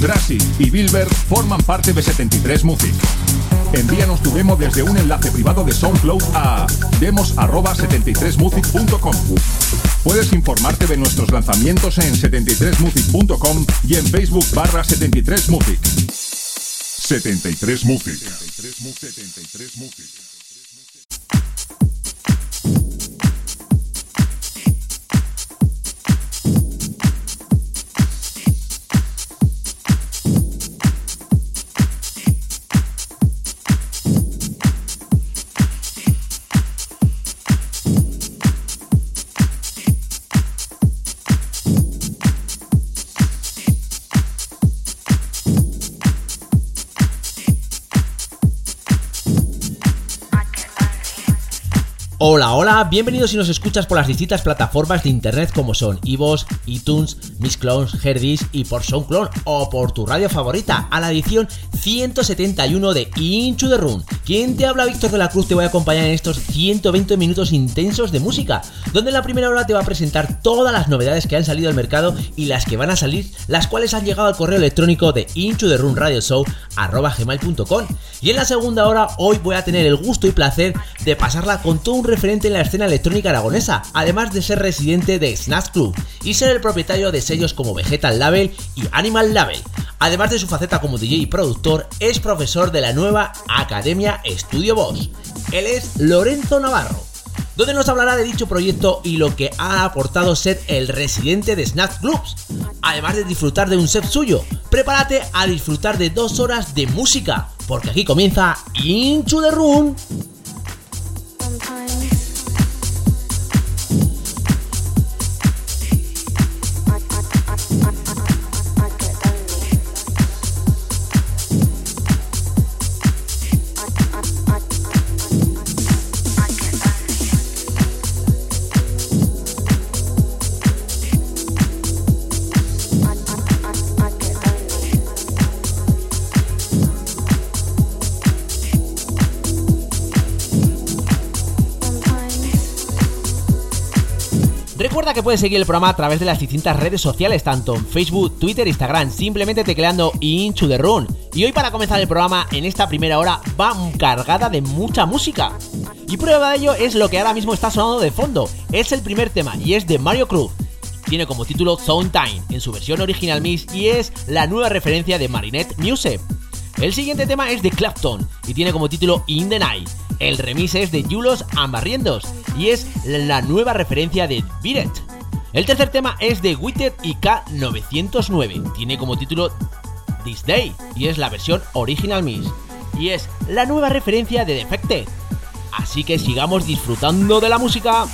Grassi y Bilber forman parte de 73 Music. Envíanos tu demo desde un enlace privado de SoundCloud a demos@73music.com. Puedes informarte de nuestros lanzamientos en 73music.com y en Facebook barra 73music. 73 Music. 73 Music. Hola, hola, bienvenidos si nos escuchas por las distintas plataformas de internet como son iVoox, iTunes, Miss Clones, Herdis y por SoundClone o por tu radio favorita a la edición 171 de Inchu the Run. ¿Quién te habla? Víctor de la Cruz te voy a acompañar en estos 120 minutos intensos de música, donde en la primera hora te va a presentar todas las novedades que han salido al mercado y las que van a salir, las cuales han llegado al correo electrónico de Inchu the Run Radio Show gmail.com. Y en la segunda hora hoy voy a tener el gusto y placer de pasarla con todo un referente en la escena electrónica aragonesa, además de ser residente de Snatch Club y ser el propietario de sellos como Vegetal Label y Animal Label. Además de su faceta como DJ y productor, es profesor de la nueva Academia Estudio Boss. Él es Lorenzo Navarro donde nos hablará de dicho proyecto y lo que ha aportado ser el residente de Snatch Clubs. Además de disfrutar de un set suyo, prepárate a disfrutar de dos horas de música, porque aquí comienza Into the Room. Que puedes seguir el programa a través de las distintas redes sociales, tanto en Facebook, Twitter, Instagram, simplemente tecleando Into the Run. Y hoy para comenzar el programa, en esta primera hora, va cargada de mucha música. Y prueba de ello es lo que ahora mismo está sonando de fondo. Es el primer tema y es de Mario Cruz. Tiene como título Zone Time en su versión original mix y es la nueva referencia de Marinette Music. El siguiente tema es de Clapton y tiene como título In the Night. El remix es de Julos Ambarriendos y es la nueva referencia de Beat El tercer tema es de Witter y K909. Tiene como título This Day y es la versión original mix. Y es la nueva referencia de Defected. Así que sigamos disfrutando de la música.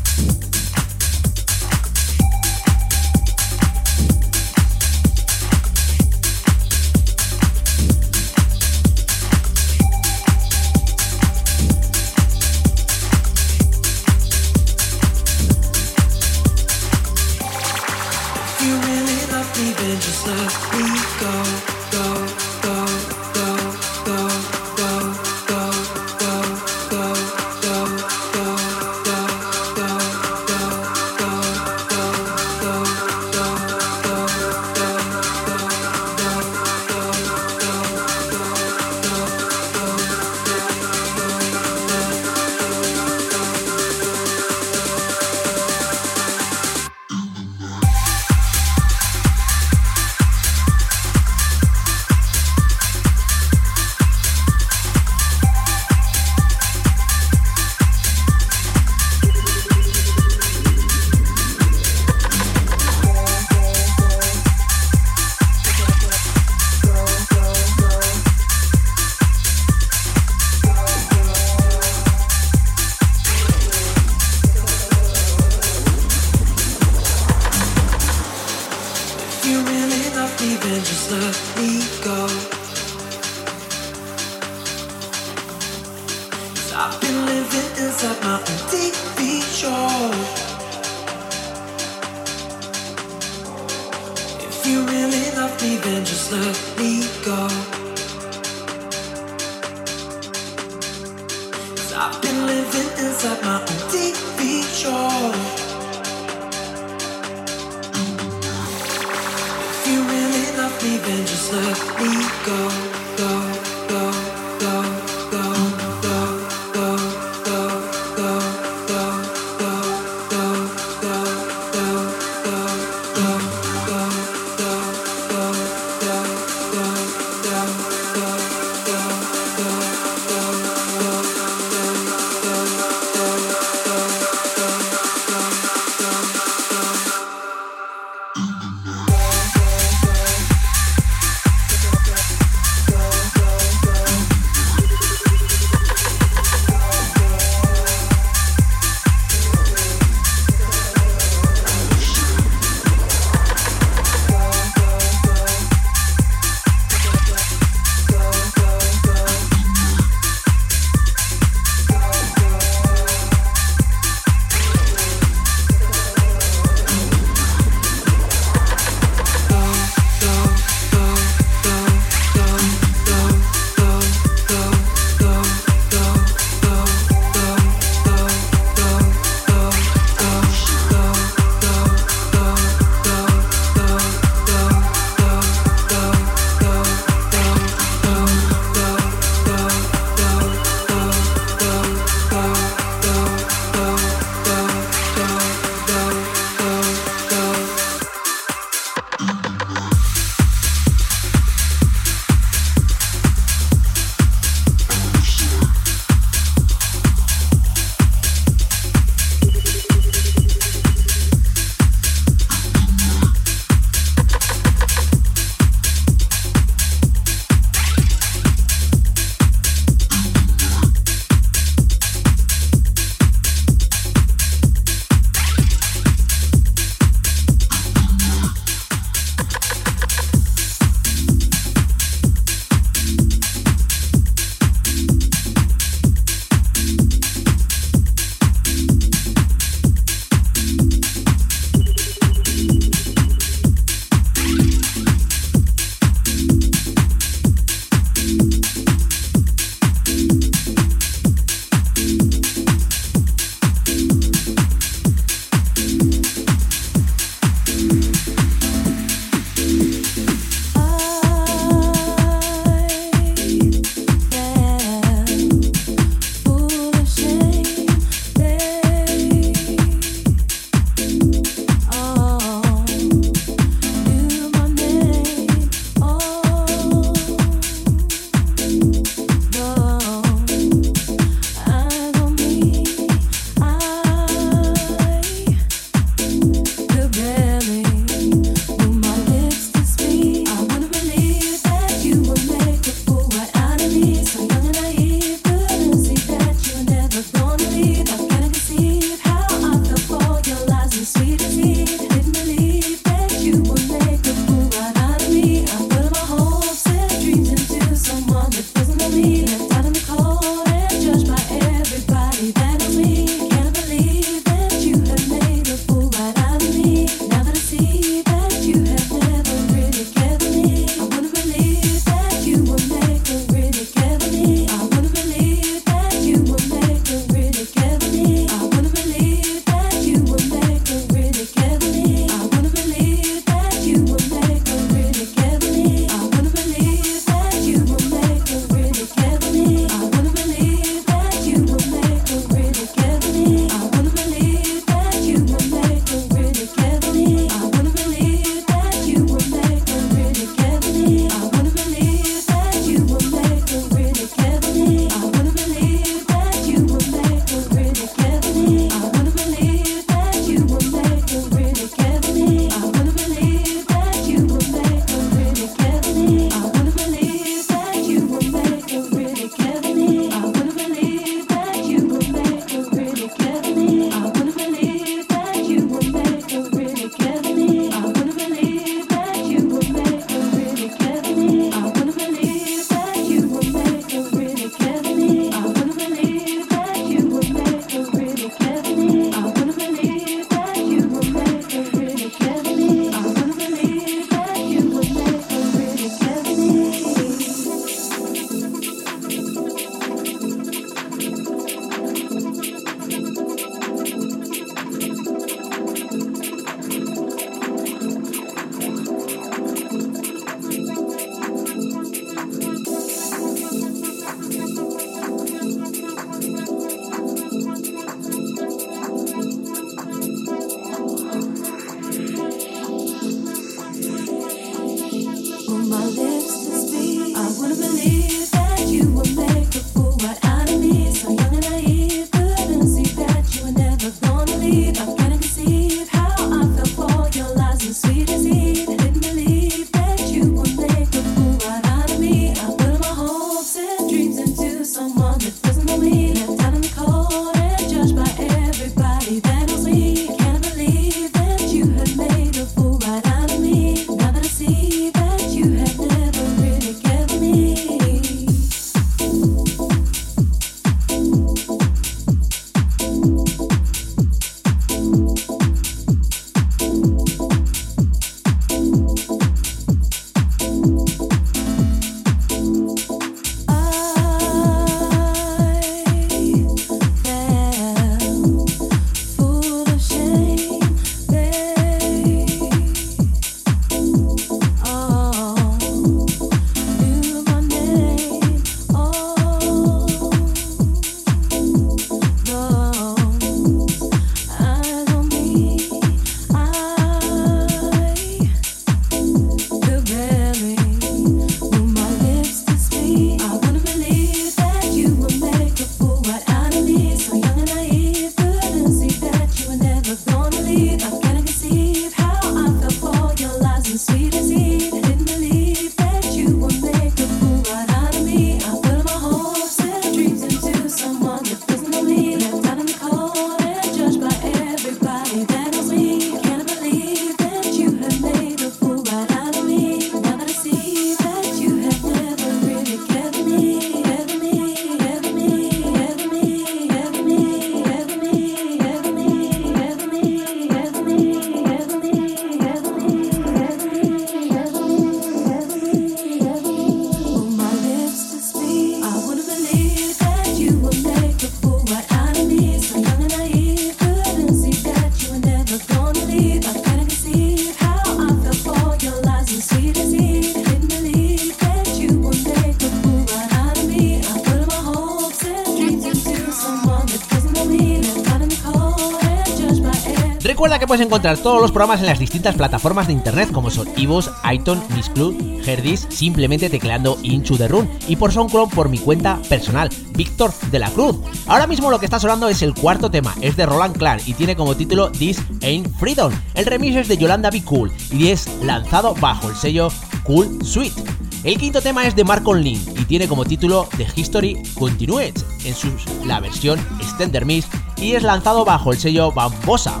Recuerda que puedes encontrar todos los programas en las distintas plataformas de internet como son iVoox, iTunes, Club, Herdis, simplemente tecleando Into the Run y por SoundCloud por mi cuenta personal, Víctor de la Cruz. Ahora mismo lo que está sonando es el cuarto tema, es de Roland Clark y tiene como título This Ain't Freedom. El remix es de Yolanda Be Cool y es lanzado bajo el sello Cool Suite. El quinto tema es de Marco Lin y tiene como título The History Continues en su, la versión Extender Mix y es lanzado bajo el sello Bambosa.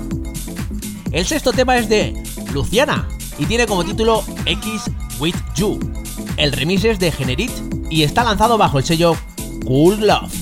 El sexto tema es de Luciana y tiene como título X With You. El remix es de Generit y está lanzado bajo el sello Cool Love.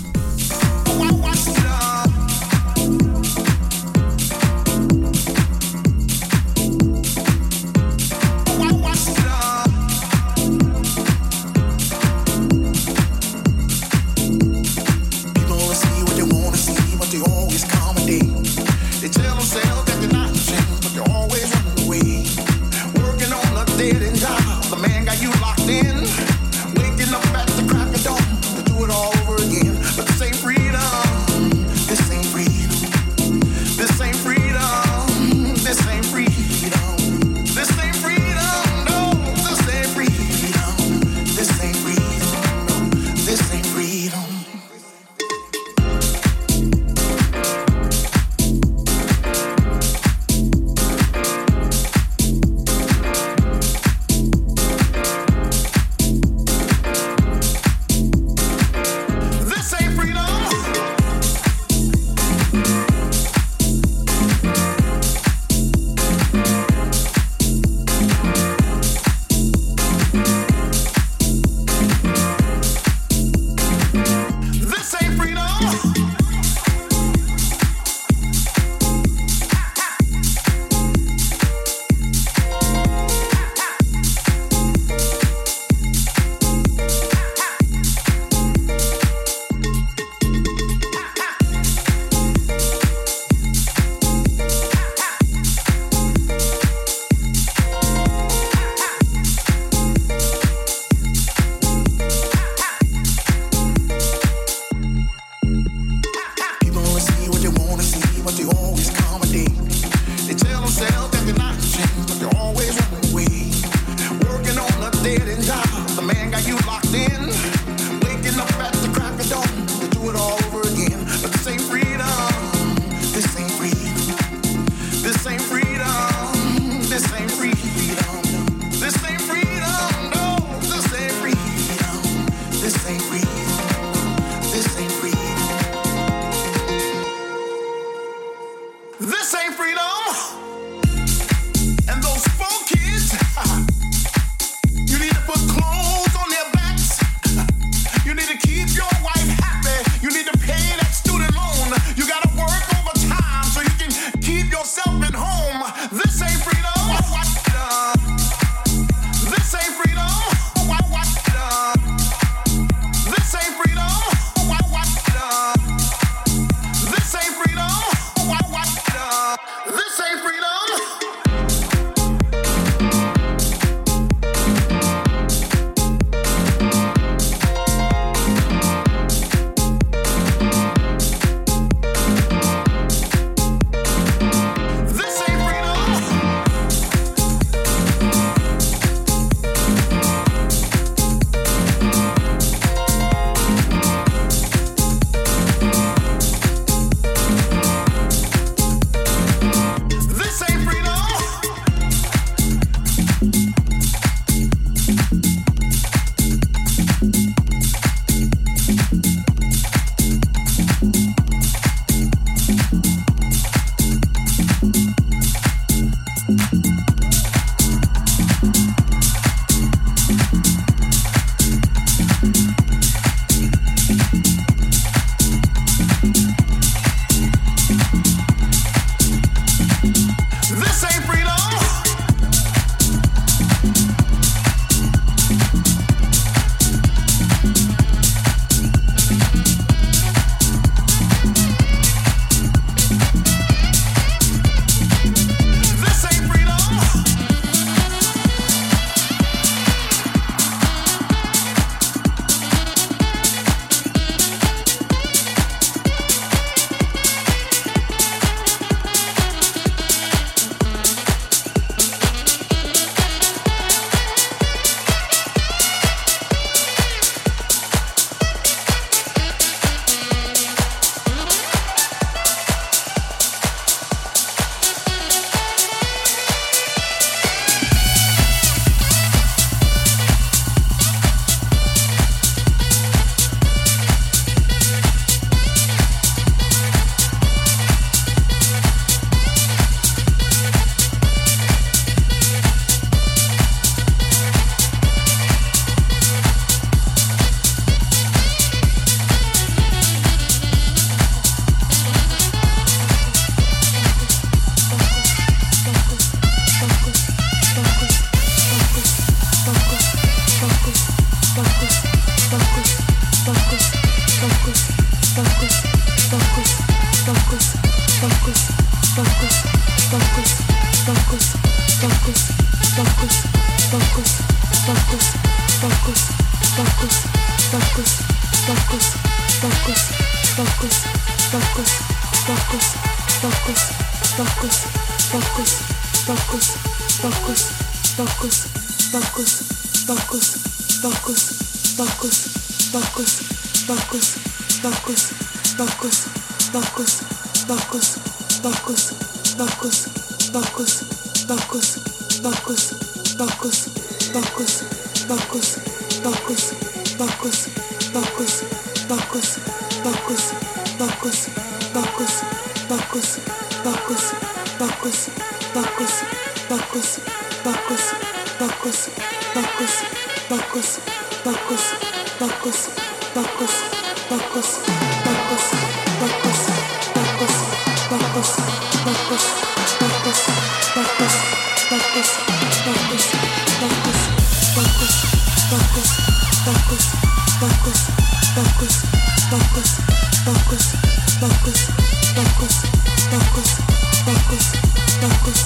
focus,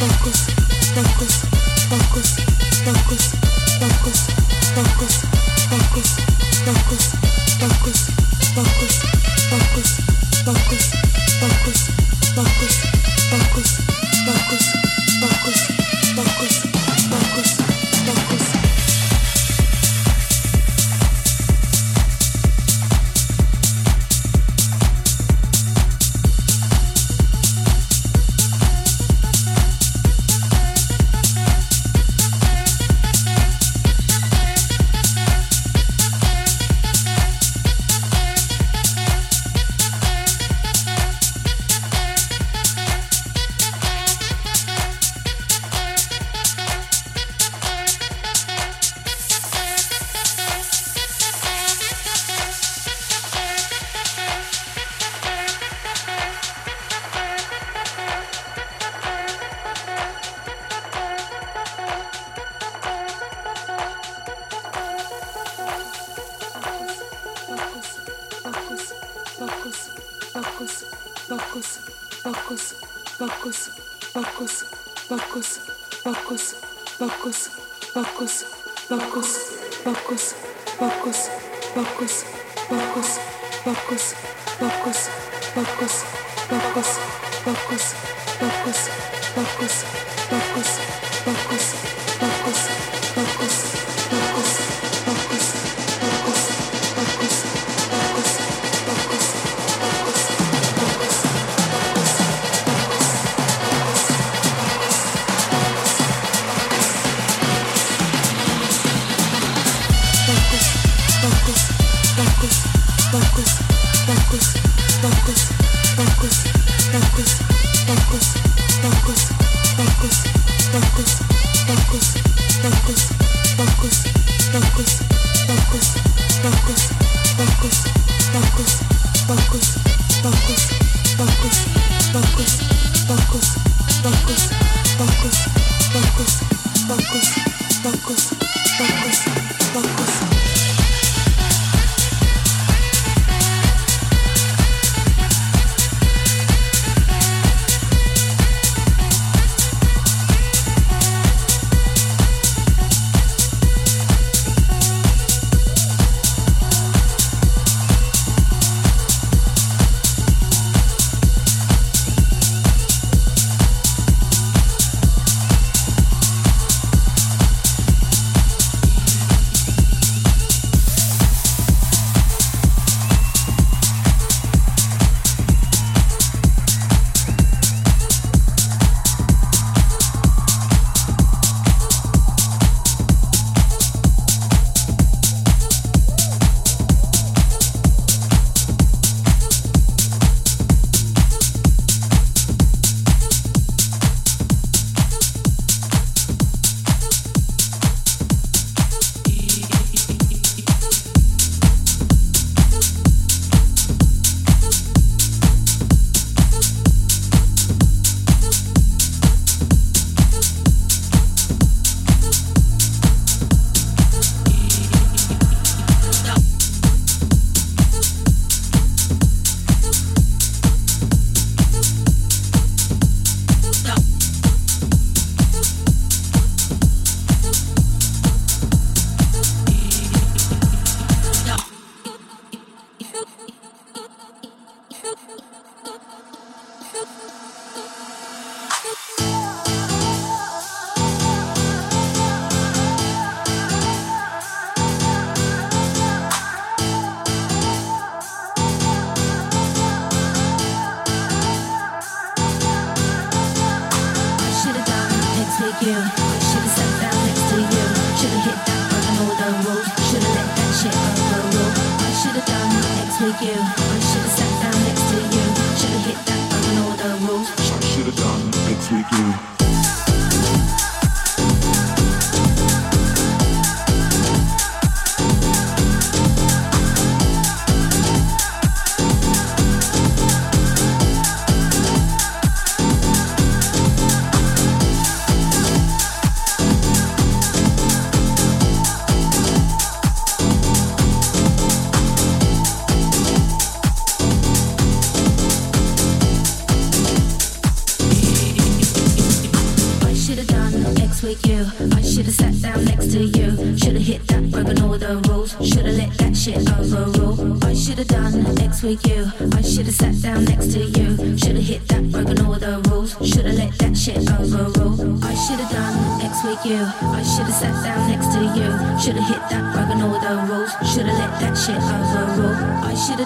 focus, focus, focus, focus.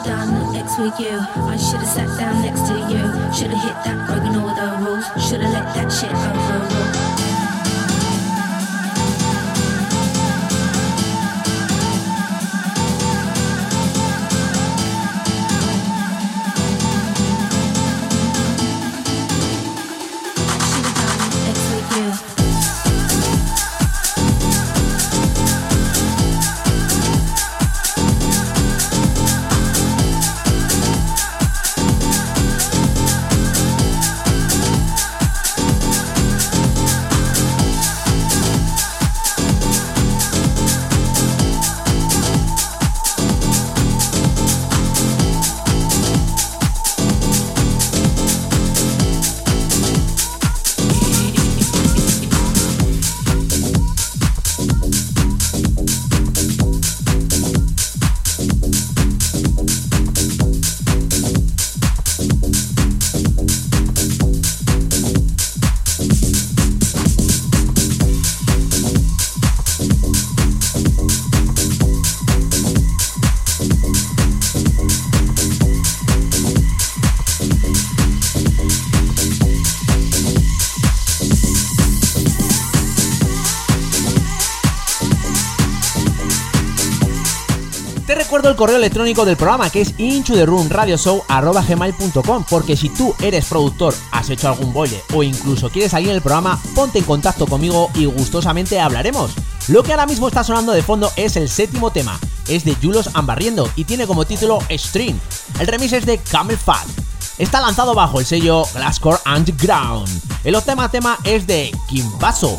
done X with you. I should've sat down next to you. Should've hit that, broken all the rules. Should've let that shit over. Correo electrónico del programa que es gmail.com porque si tú eres productor, has hecho algún boile o incluso quieres salir en el programa, ponte en contacto conmigo y gustosamente hablaremos. Lo que ahora mismo está sonando de fondo es el séptimo tema, es de Julos Ambarriendo y tiene como título String. El remix es de Camel Fat. Está lanzado bajo el sello Glasscore Underground. El octavo tema es de Kimbaso.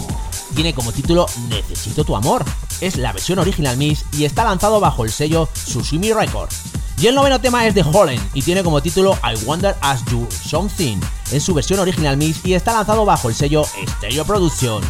Tiene como título Necesito tu amor es la versión original mix y está lanzado bajo el sello Sushimi Records. Y el noveno tema es de Holland y tiene como título I Wonder As You Something en su versión original mix y está lanzado bajo el sello Stereo Production.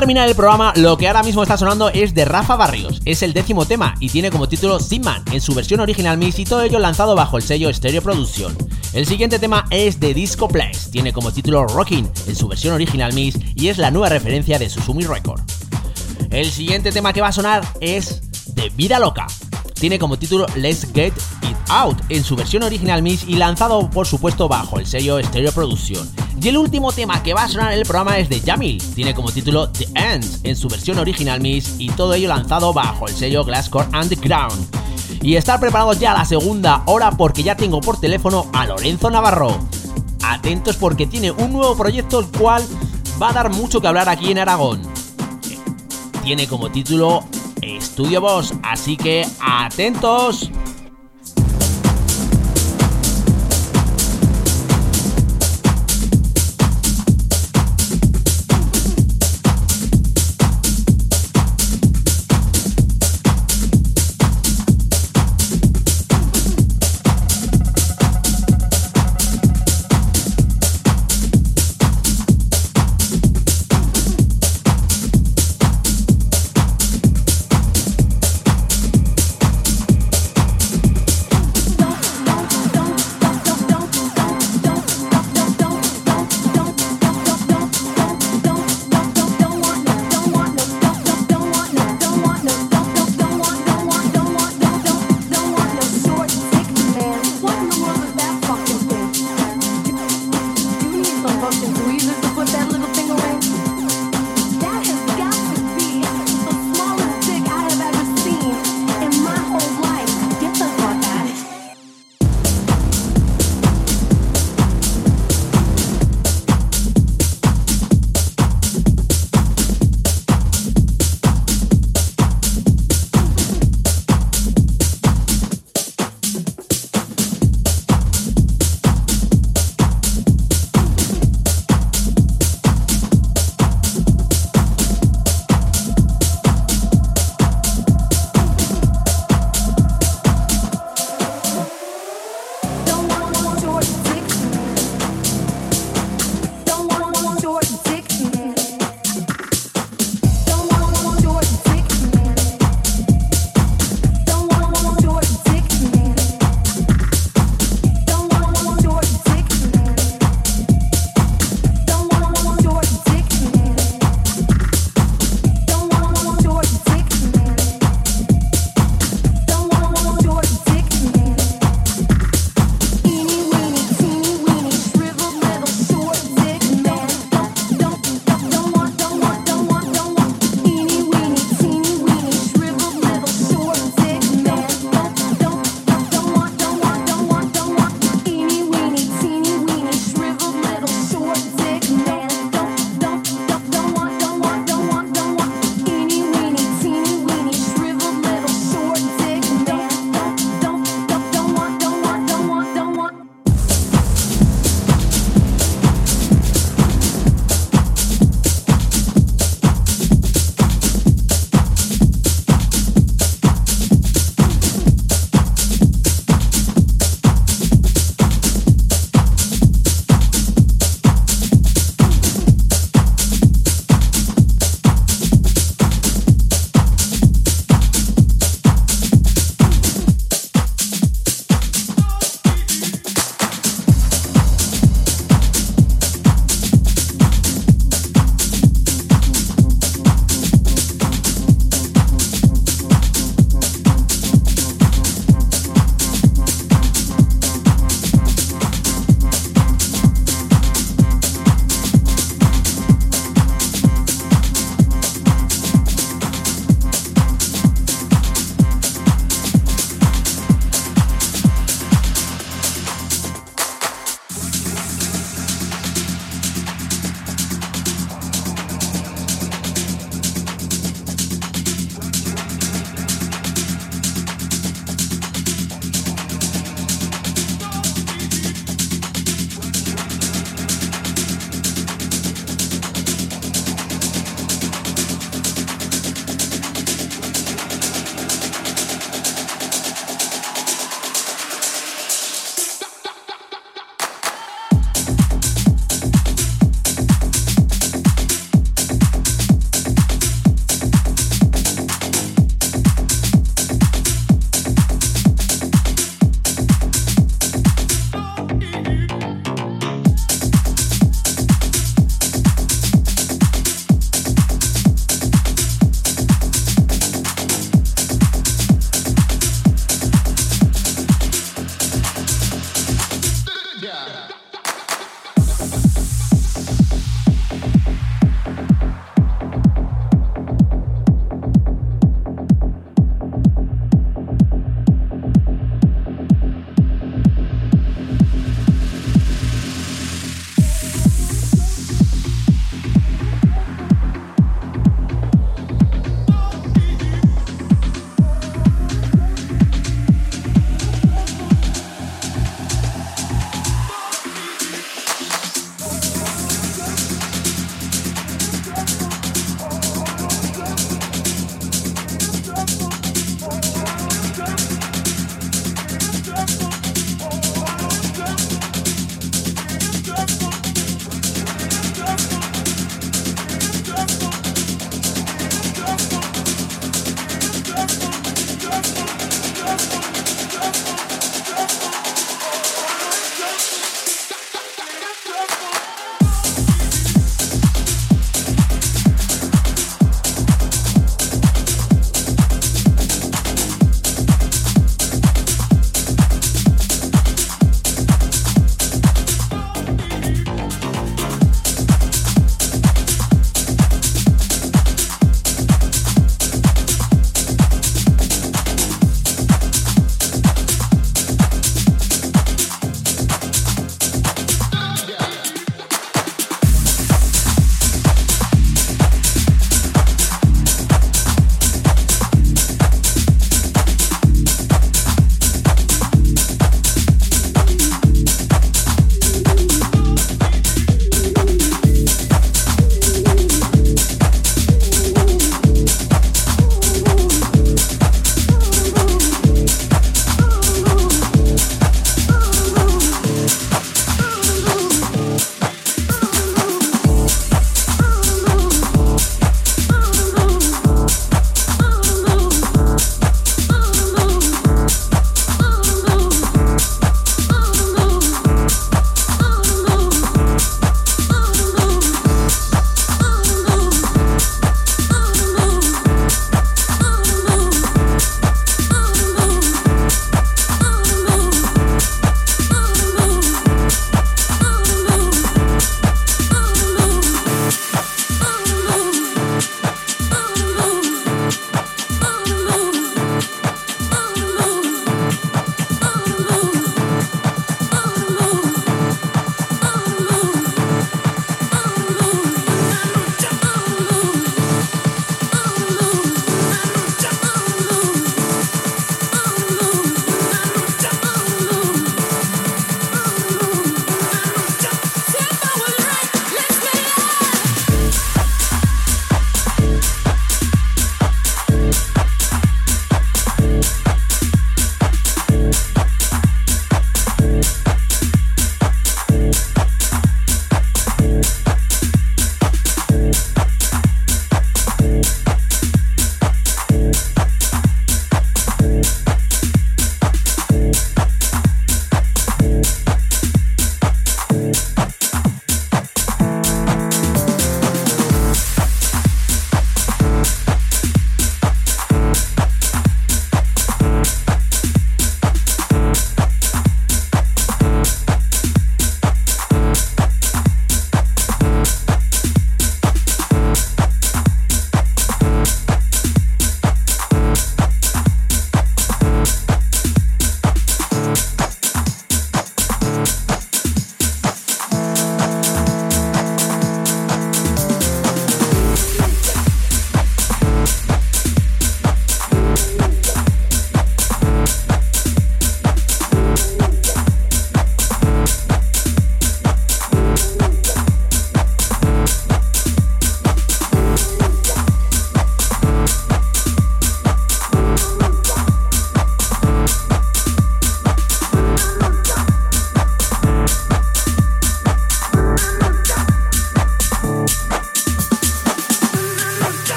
Terminar el programa, lo que ahora mismo está sonando es de Rafa Barrios. Es el décimo tema y tiene como título Simman en su versión original mix y todo ello lanzado bajo el sello Stereo Production. El siguiente tema es de Disco Place, tiene como título Rocking en su versión original mix y es la nueva referencia de Susumi Record. El siguiente tema que va a sonar es de Vida Loca. Tiene como título Let's Get It Out en su versión original mix y lanzado por supuesto bajo el sello Stereo Production. Y el último tema que va a sonar en el programa es de Jamil, tiene como título The End en su versión original mix y todo ello lanzado bajo el sello Glasscore Underground. Y estar preparados ya a la segunda hora porque ya tengo por teléfono a Lorenzo Navarro. Atentos porque tiene un nuevo proyecto el cual va a dar mucho que hablar aquí en Aragón. Tiene como título Estudio Boss, así que atentos.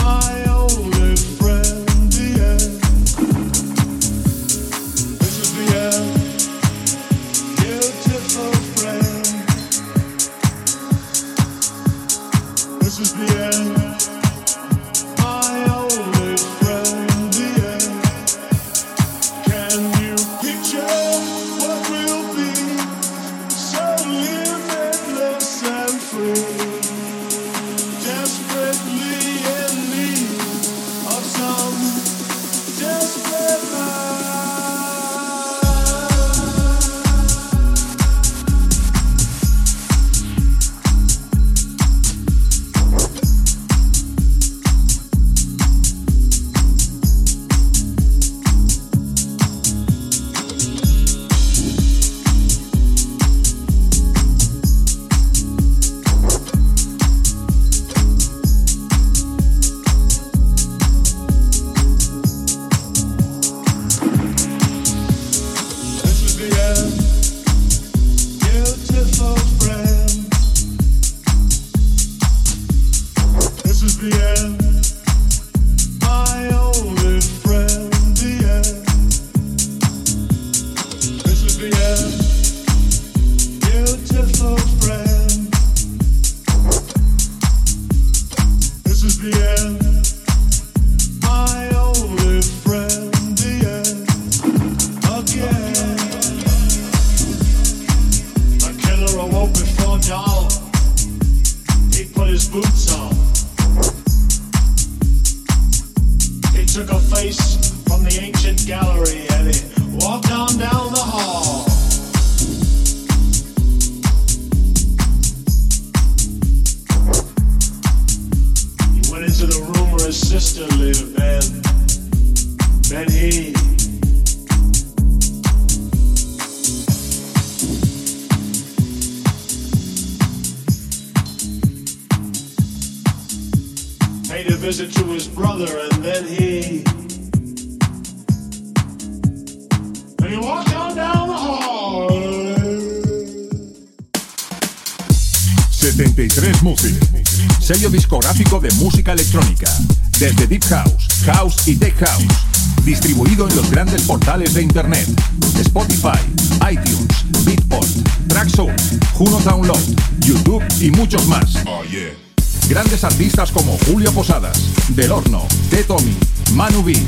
73 House distribuido en los grandes portales de Internet, Spotify, iTunes, Beatport, Traxsource, Juno Download, YouTube y muchos más. Oh, grandes artistas como Julio Posadas, Del Horno, T. Tommy, Manu B,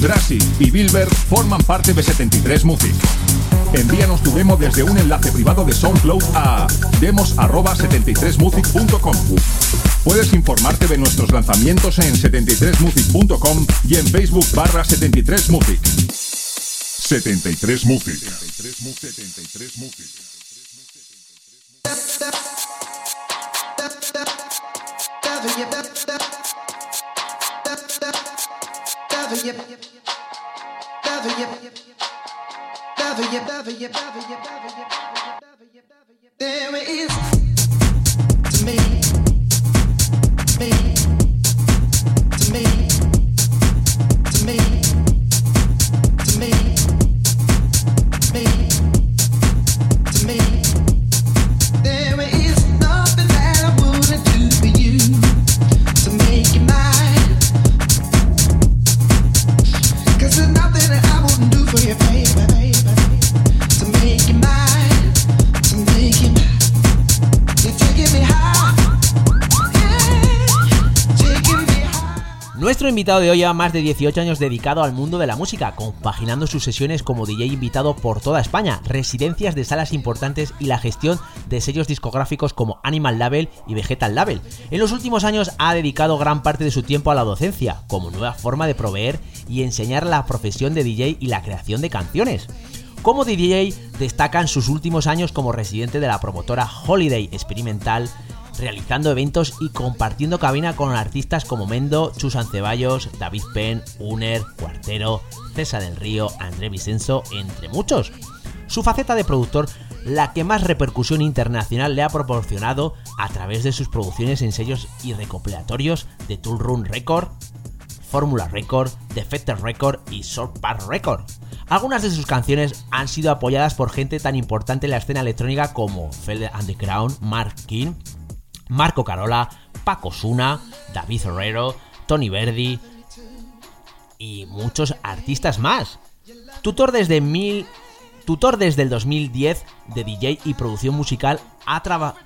Drassi y Bilber forman parte de 73 Music. Envíanos tu demo desde un enlace privado de SoundCloud a demos@73music.com. Puedes informarte de nuestros lanzamientos en 73music.com y en Facebook barra 73music. 73 Music. 73 Music. Invitado de hoy lleva más de 18 años dedicado al mundo de la música, compaginando sus sesiones como DJ invitado por toda España, residencias de salas importantes y la gestión de sellos discográficos como Animal Label y Vegetal Label. En los últimos años ha dedicado gran parte de su tiempo a la docencia, como nueva forma de proveer y enseñar la profesión de DJ y la creación de canciones. Como DJ destacan sus últimos años como residente de la promotora Holiday Experimental, realizando eventos y compartiendo cabina con artistas como Mendo, Chusan Ceballos, David Penn, Uner, Cuartero, César del Río, André Vicenzo, entre muchos. Su faceta de productor, la que más repercusión internacional le ha proporcionado a través de sus producciones en sellos y recopilatorios de Tool Run Record, Fórmula Record, Defector Record y Short Part Record. Algunas de sus canciones han sido apoyadas por gente tan importante en la escena electrónica como Feld Underground, Mark King, Marco Carola, Paco Suna, David Herrero, Tony Verdi y muchos artistas más. Tutor desde mil tutor desde el 2010 de DJ y producción musical ha trabajado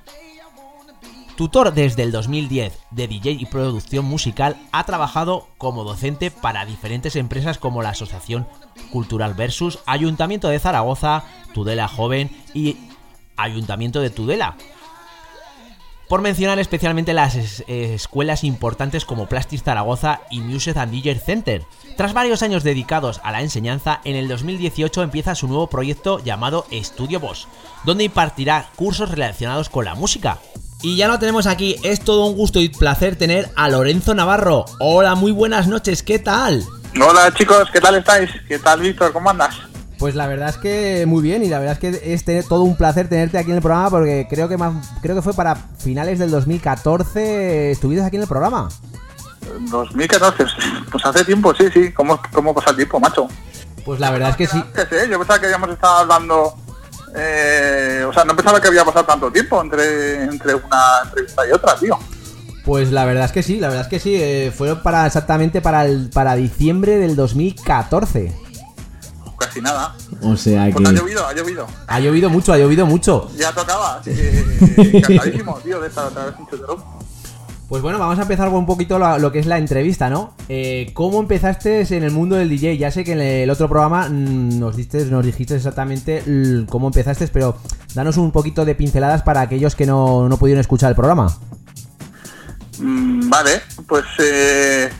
Tutor desde el 2010 de DJ y producción musical, ha trabajado como docente para diferentes empresas como la Asociación Cultural Versus, Ayuntamiento de Zaragoza, Tudela Joven y Ayuntamiento de Tudela, por mencionar especialmente las eh, escuelas importantes como Plastic Zaragoza y Music and DJ Center. Tras varios años dedicados a la enseñanza, en el 2018 empieza su nuevo proyecto llamado Estudio Boss, donde impartirá cursos relacionados con la música. Y ya lo tenemos aquí, es todo un gusto y placer tener a Lorenzo Navarro. Hola, muy buenas noches, ¿qué tal? Hola chicos, ¿qué tal estáis? ¿Qué tal Víctor? ¿Cómo andas? Pues la verdad es que muy bien y la verdad es que es tener- todo un placer tenerte aquí en el programa porque creo que más, creo que fue para finales del 2014 estuviste aquí en el programa. 2014, pues hace tiempo, sí, sí. ¿Cómo, cómo pasa el tiempo, macho? Pues la verdad es que sí. Sé, yo pensaba que habíamos estado hablando... eh, o sea, no pensaba que había pasado tanto tiempo entre, entre una entrevista y otra, tío. Pues la verdad es que sí, la verdad es que sí. eh, fueron para exactamente para el, para diciembre del 2014. Casi nada. O sea Pues ha llovido, ha llovido. ha llovido mucho, ha llovido mucho. Ya tocaba, así que encantadísimo, tío, de estar otra vez en Chuterum. Pues bueno, vamos a empezar con un poquito lo, lo que es la entrevista, ¿no? Eh, ¿Cómo empezaste en el mundo del DJ? Ya sé que en el otro programa mm, nos, diste, nos dijiste exactamente cómo empezaste, pero danos un poquito de pinceladas para aquellos que no, no pudieron escuchar el programa. Mm, vale, pues eh,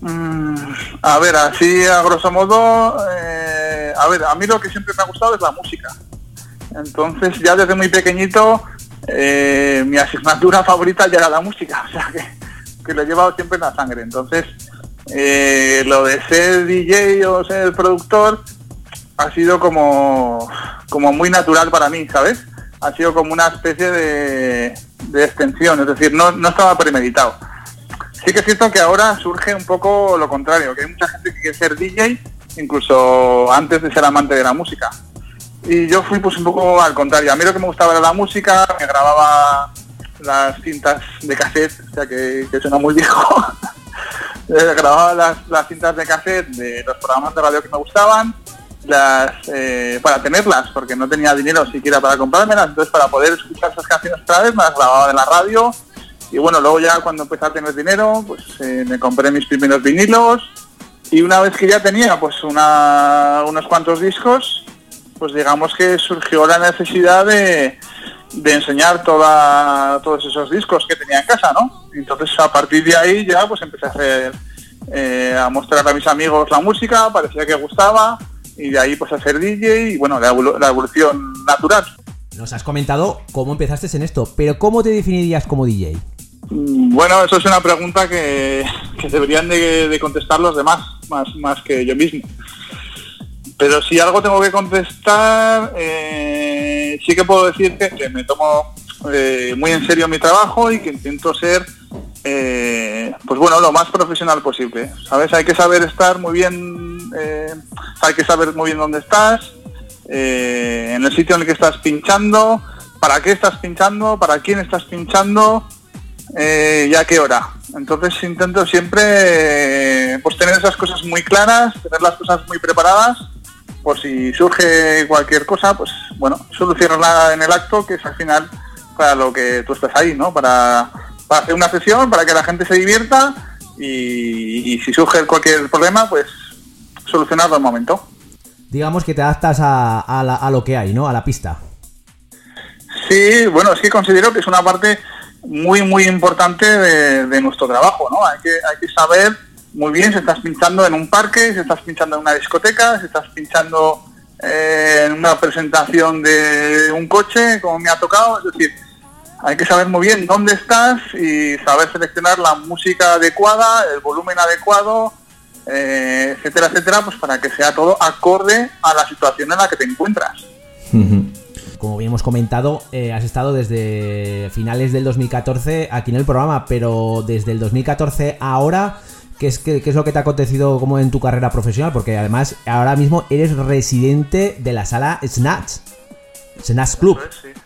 mm, a ver, así a grosso modo, eh, a ver, a mí lo que siempre me ha gustado es la música. Entonces ya desde muy pequeñito eh, mi asignatura favorita ya era la música, o sea que, que lo he llevado siempre en la sangre. Entonces eh, lo de ser DJ o ser productor ha sido como, como muy natural para mí, ¿sabes? Ha sido como una especie de, de extensión, es decir, no, no estaba premeditado. Sí que es cierto que ahora surge un poco lo contrario, que hay mucha gente que quiere ser DJ incluso antes de ser amante de la música. Y yo fui pues un poco al contrario. A mí lo que me gustaba era la música, me grababa las cintas de cassette, o sea que, suena muy viejo. Eh, grababa las, las cintas de cassette de los programas de radio que me gustaban, las eh, para tenerlas, porque no tenía dinero siquiera para comprármelas, entonces para poder escuchar esas canciones otra vez me las grababa de la radio y bueno, luego ya cuando empecé a tener dinero, pues eh, me compré mis primeros vinilos y una vez que ya tenía pues una, unos cuantos discos, pues digamos que surgió la necesidad de, de enseñar toda, todos esos discos que tenía en casa, ¿no? Entonces a partir de ahí ya pues empecé a hacer, eh, a mostrar a mis amigos la música, parecía que gustaba y de ahí pues a hacer DJ y bueno, la, la evolución natural. Nos has comentado cómo empezaste en esto, pero ¿cómo te definirías como DJ? Mm, Bueno, eso es una pregunta que, deberían de, contestar los demás, más, más que yo mismo. Pero si algo tengo que contestar, eh, sí que puedo decir que, me tomo eh, muy en serio mi trabajo y que intento ser, eh, pues bueno, lo más profesional posible. ¿Sabes? Hay que saber estar muy bien, hay que saber muy bien dónde estás, en el sitio en el que estás pinchando, para qué estás pinchando, para quién estás pinchando eh, y a qué hora. Entonces intento siempre eh, pues tener esas cosas muy claras, tener las cosas muy preparadas, por si surge cualquier cosa, pues bueno, solucionarla en el acto, que es al final para lo que tú estás ahí, ¿no? Para, para hacer una sesión, para que la gente se divierta y, y si surge cualquier problema, pues solucionarlo al momento. Digamos que te adaptas a, a la- a lo que hay, ¿no? A la pista. Sí, bueno, es que considero que es una parte muy, muy importante de, nuestro trabajo, ¿no? Hay que, hay que saber muy bien si estás pinchando en un parque, si estás pinchando en una discoteca, si estás pinchando eh, en una presentación de un coche, como me ha tocado, es decir, hay que saber muy bien dónde estás y saber seleccionar la música adecuada, el volumen adecuado, eh, etcétera, etcétera, pues para que sea todo acorde a la situación en la que te encuentras. Como bien hemos comentado, eh, has estado desde finales del 2014 aquí en el programa, pero desde el 2014 a ahora, ¿qué es, qué, qué es lo que te ha acontecido como en tu carrera profesional? Porque además ahora mismo eres residente de la sala Snatch, Snatch Club. Sí, sí.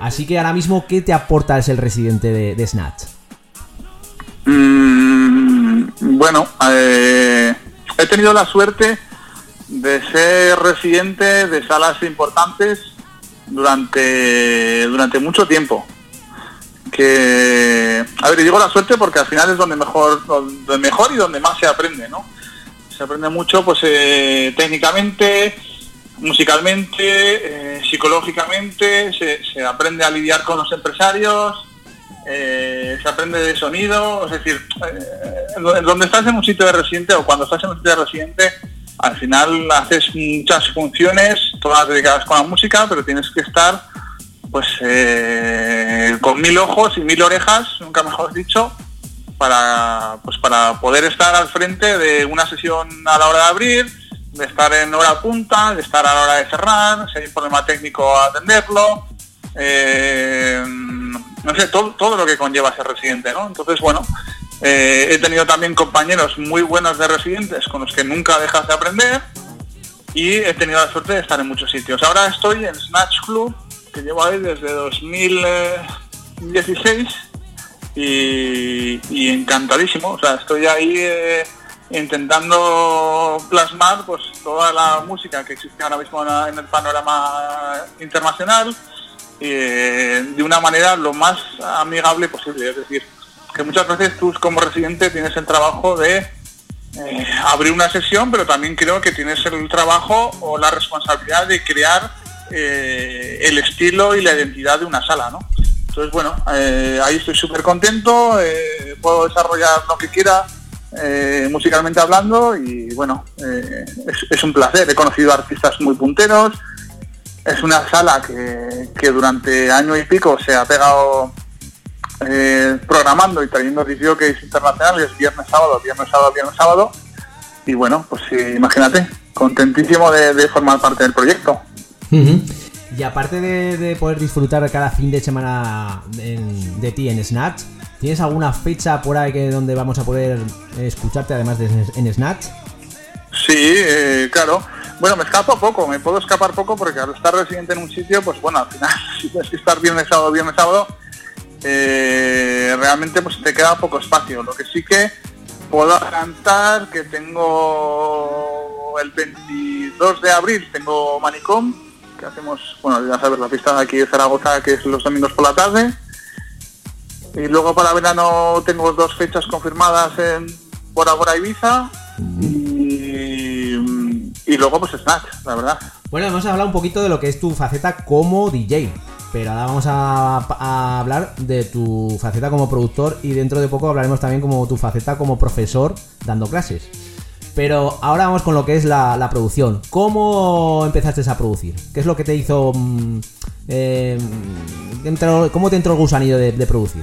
Así que ahora mismo, ¿qué te aporta ser residente de, de Snatch? Mm, bueno, eh, he tenido la suerte de ser residente de salas importantes durante, durante mucho tiempo. Que, a ver, digo la suerte porque al final es donde mejor, donde mejor y donde más se aprende, ¿no? Se aprende mucho, pues, eh, técnicamente, musicalmente, eh, psicológicamente, se, se aprende a lidiar con los empresarios, eh, se aprende de sonido, es decir, eh, do- donde estás en un sitio de residente o cuando estás en un sitio de residente, al final haces muchas funciones, todas dedicadas con la música, pero tienes que estar pues eh, con mil ojos y mil orejas, nunca mejor dicho, para pues para poder estar al frente de una sesión a la hora de abrir, de estar en hora punta, de estar a la hora de cerrar, si hay un problema técnico atenderlo, eh, no sé, todo, todo lo que conlleva ser residente, ¿no? Entonces, bueno, eh, he tenido también compañeros muy buenos de residentes con los que nunca dejas de aprender y he tenido la suerte de estar en muchos sitios. Ahora estoy en Snatch Club, que llevo ahí desde 2016 y, y encantadísimo. O sea, estoy ahí eh, intentando plasmar pues toda la música que existe ahora mismo en, el panorama internacional eh, de una manera lo más amigable posible. Es decir, que muchas veces tú como residente tienes el trabajo de eh, abrir una sesión, pero también creo que tienes el trabajo o la responsabilidad de crear eh, el estilo y la identidad de una sala, ¿no? Entonces, bueno, eh, ahí estoy súper contento, puedo desarrollar lo que quiera musicalmente hablando y bueno, es, es un placer. He conocido artistas muy punteros, es una sala que, que durante año y pico se ha pegado eh, programando y trayendo disjockeys internacionales viernes, sábado, viernes, sábado, viernes, sábado. Y bueno, pues sí, imagínate, contentísimo de, de formar parte del proyecto. Y aparte de, de poder disfrutar cada fin de semana en- de ti en Snatch, ¿tienes alguna fecha por ahí que donde vamos a poder escucharte además de en Snatch? Sí, eh, claro. Bueno, me escapo poco, me puedo escapar poco porque al estar residente en un sitio, pues bueno, al final, si tienes que estar viernes, sábado, viernes, sábado, eh, realmente pues te queda poco espacio. Lo que sí que puedo cantar que tengo el 22 de abril, tengo Manicom, que hacemos, bueno, ya sabes, la pista de aquí de Zaragoza, que es los domingos por la tarde. Y luego para verano tengo dos fechas confirmadas en Bora Bora Ibiza y, y luego pues Snatch, la verdad. Bueno, hemos hablado un poquito de lo que es tu faceta como DJ, pero ahora vamos a, hablar de tu faceta como productor y dentro de poco hablaremos también como tu faceta como profesor dando clases. Pero ahora vamos con lo que es la, producción. ¿Cómo empezaste a producir? ¿Qué es lo que te hizo... eh, ¿Cómo te entró el gusanillo de, de producir?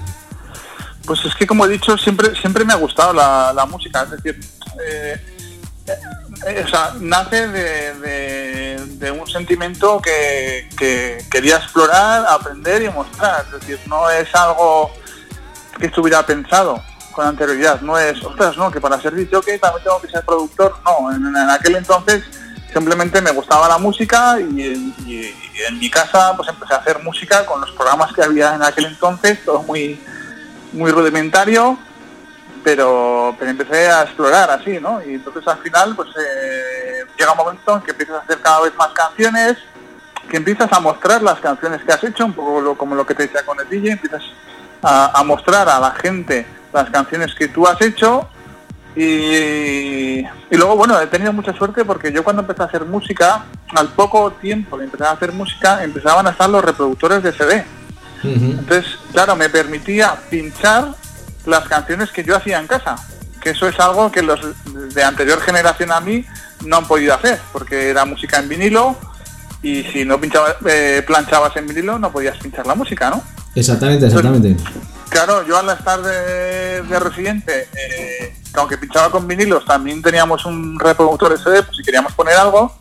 Pues es que como he dicho, siempre siempre me ha gustado la, la música, es decir, eh, o sea, nace de, un sentimiento que, que quería explorar, aprender y mostrar, es decir, no es algo que estuviera pensado con anterioridad, no es, ostras, no, que para ser que también tengo que ser productor, no, en, aquel entonces simplemente me gustaba la música y, y- y en mi casa pues empecé a hacer música con los programas que había en aquel entonces, todo muy muy rudimentario, pero, pero empecé a explorar así, ¿no? Y entonces al final, pues eh, llega un momento en que empiezas a hacer cada vez más canciones, que empiezas a mostrar las canciones que has hecho, un poco lo- como lo que te decía con el DJ, empiezas a, a mostrar a la gente las canciones que tú has hecho Y, y luego, bueno, he tenido mucha suerte porque yo cuando empecé a hacer música, al poco tiempo de empezar a hacer música, empezaban a estar los reproductores de CD. Entonces, claro, me permitía pinchar las canciones que yo hacía en casa, que eso es algo que los de anterior generación a mí no han podido hacer, porque era música en vinilo y si no pinchaba, eh, planchabas en vinilo no podías pinchar la música, ¿no? Exactamente, exactamente. Claro, yo al estar de, de residente, eh, que aunque pinchaba con vinilos, también teníamos un reproductor SD, pues si queríamos poner algo,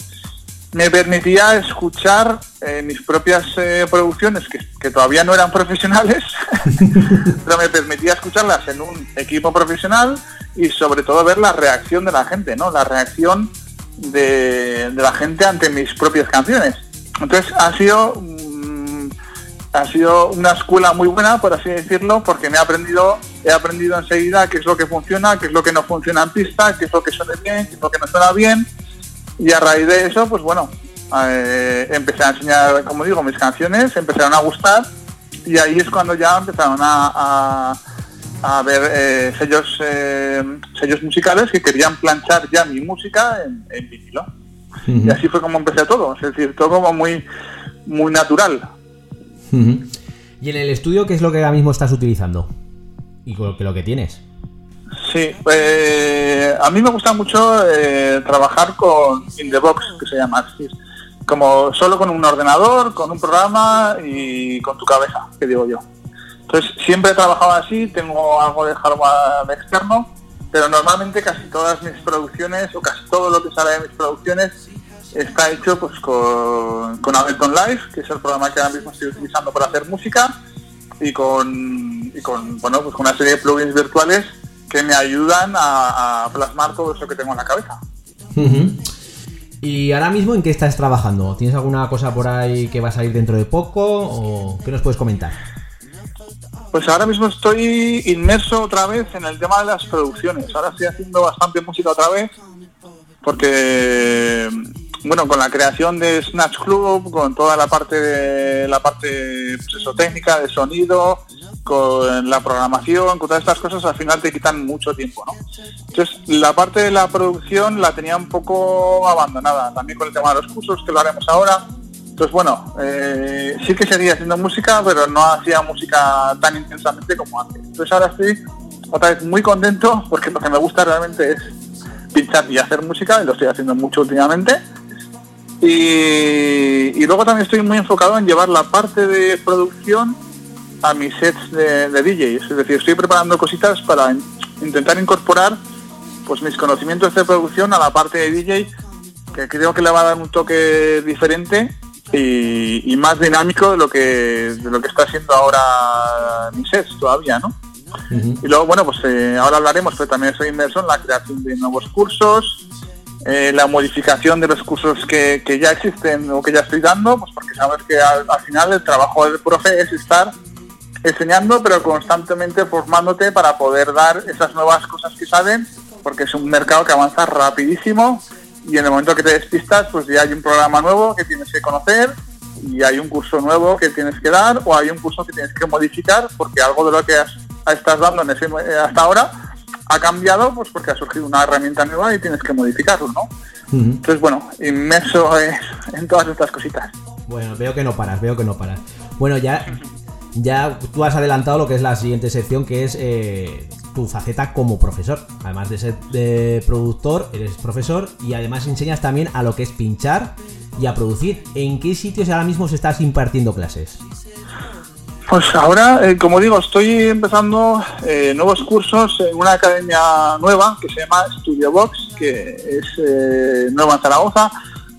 me permitía escuchar eh, mis propias eh, producciones, que, que todavía no eran profesionales, pero me permitía escucharlas en un equipo profesional y sobre todo ver la reacción de la gente, ¿no? La reacción de, de la gente ante mis propias canciones. Entonces ha sido mm, ha sido una escuela muy buena, por así decirlo, porque me he aprendido, he aprendido enseguida qué es lo que funciona, qué es lo que no funciona en pista, qué es lo que suena bien, qué es lo que no suena bien. Y a raíz de eso, pues bueno, eh, empecé a enseñar, como digo, mis canciones, empezaron a gustar y ahí es cuando ya empezaron a, a, a ver eh, sellos, eh, sellos musicales que querían planchar ya mi música en, en vinilo. Y así fue como empecé todo, es decir, todo como muy, muy natural. Y en el estudio, ¿qué es lo que ahora mismo estás utilizando? Y lo que tienes. Sí, eh, a mí me gusta mucho eh, trabajar con in the box, que se llama así, como solo con un ordenador, con un programa y con tu cabeza, que digo yo. Entonces siempre he trabajado así, tengo algo de hardware externo, pero normalmente casi todas mis producciones o casi todo lo que sale de mis producciones está hecho pues con, con Ableton Live, que es el programa que ahora mismo estoy utilizando para hacer música y y con bueno pues con una serie de plugins virtuales que me ayudan a, a plasmar todo eso que tengo en la cabeza. ¿Y ahora mismo en qué estás trabajando? ¿Tienes alguna cosa por ahí que va a salir dentro de poco? ¿O qué nos puedes comentar? Pues ahora mismo estoy inmerso otra vez en el tema de las producciones. Ahora estoy haciendo bastante música otra vez porque bueno, con la creación de Snatch Club, con toda la parte de la parte pues eso, técnica de sonido, con la programación, con todas estas cosas, al final te quitan mucho tiempo, ¿no? Entonces, la parte de la producción la tenía un poco abandonada, también con el tema de los cursos, que lo haremos ahora. Entonces, bueno, eh, sí que seguía haciendo música, pero no hacía música tan intensamente como antes. Entonces, ahora estoy otra vez muy contento, porque lo que me gusta realmente es pinchar y hacer música, y lo estoy haciendo mucho últimamente. Y, y luego también estoy muy enfocado en llevar la parte de producción a mis sets de, de DJ. Es decir, estoy preparando cositas para in- intentar incorporar pues mis conocimientos de producción a la parte de DJ, que creo que le va a dar un toque diferente y, y más dinámico de lo que de lo que está haciendo ahora mis sets todavía, ¿no? Y luego, bueno, pues eh, ahora hablaremos, pero también soy inmerso en la creación de nuevos cursos, eh, la modificación de los cursos que, que ya existen o que ya estoy dando, pues porque sabes que al, al final el trabajo del profe es estar enseñando, pero constantemente formándote para poder dar esas nuevas cosas que saben, porque es un mercado que avanza rapidísimo y en el momento que te despistas, pues ya hay un programa nuevo que tienes que conocer y hay un curso nuevo que tienes que dar o hay un curso que tienes que modificar porque algo de lo que has- estás dando en ese, eh, hasta ahora ha cambiado pues porque ha surgido una herramienta nueva y tienes que modificarlo, ¿no? Entonces, bueno, inmerso eh, en todas estas cositas. Bueno, veo que no paras, veo que no paras. Bueno, ya, ya tú has adelantado lo que es la siguiente sección, que es eh, tu faceta como profesor. Además de ser productor, eres profesor y además enseñas también a lo que es pinchar y a producir. ¿En qué sitios ahora mismo se estás impartiendo clases? Pues ahora, eh, como digo, estoy empezando eh, nuevos cursos en una academia nueva que se llama Studio Box, que es nueva en Zaragoza.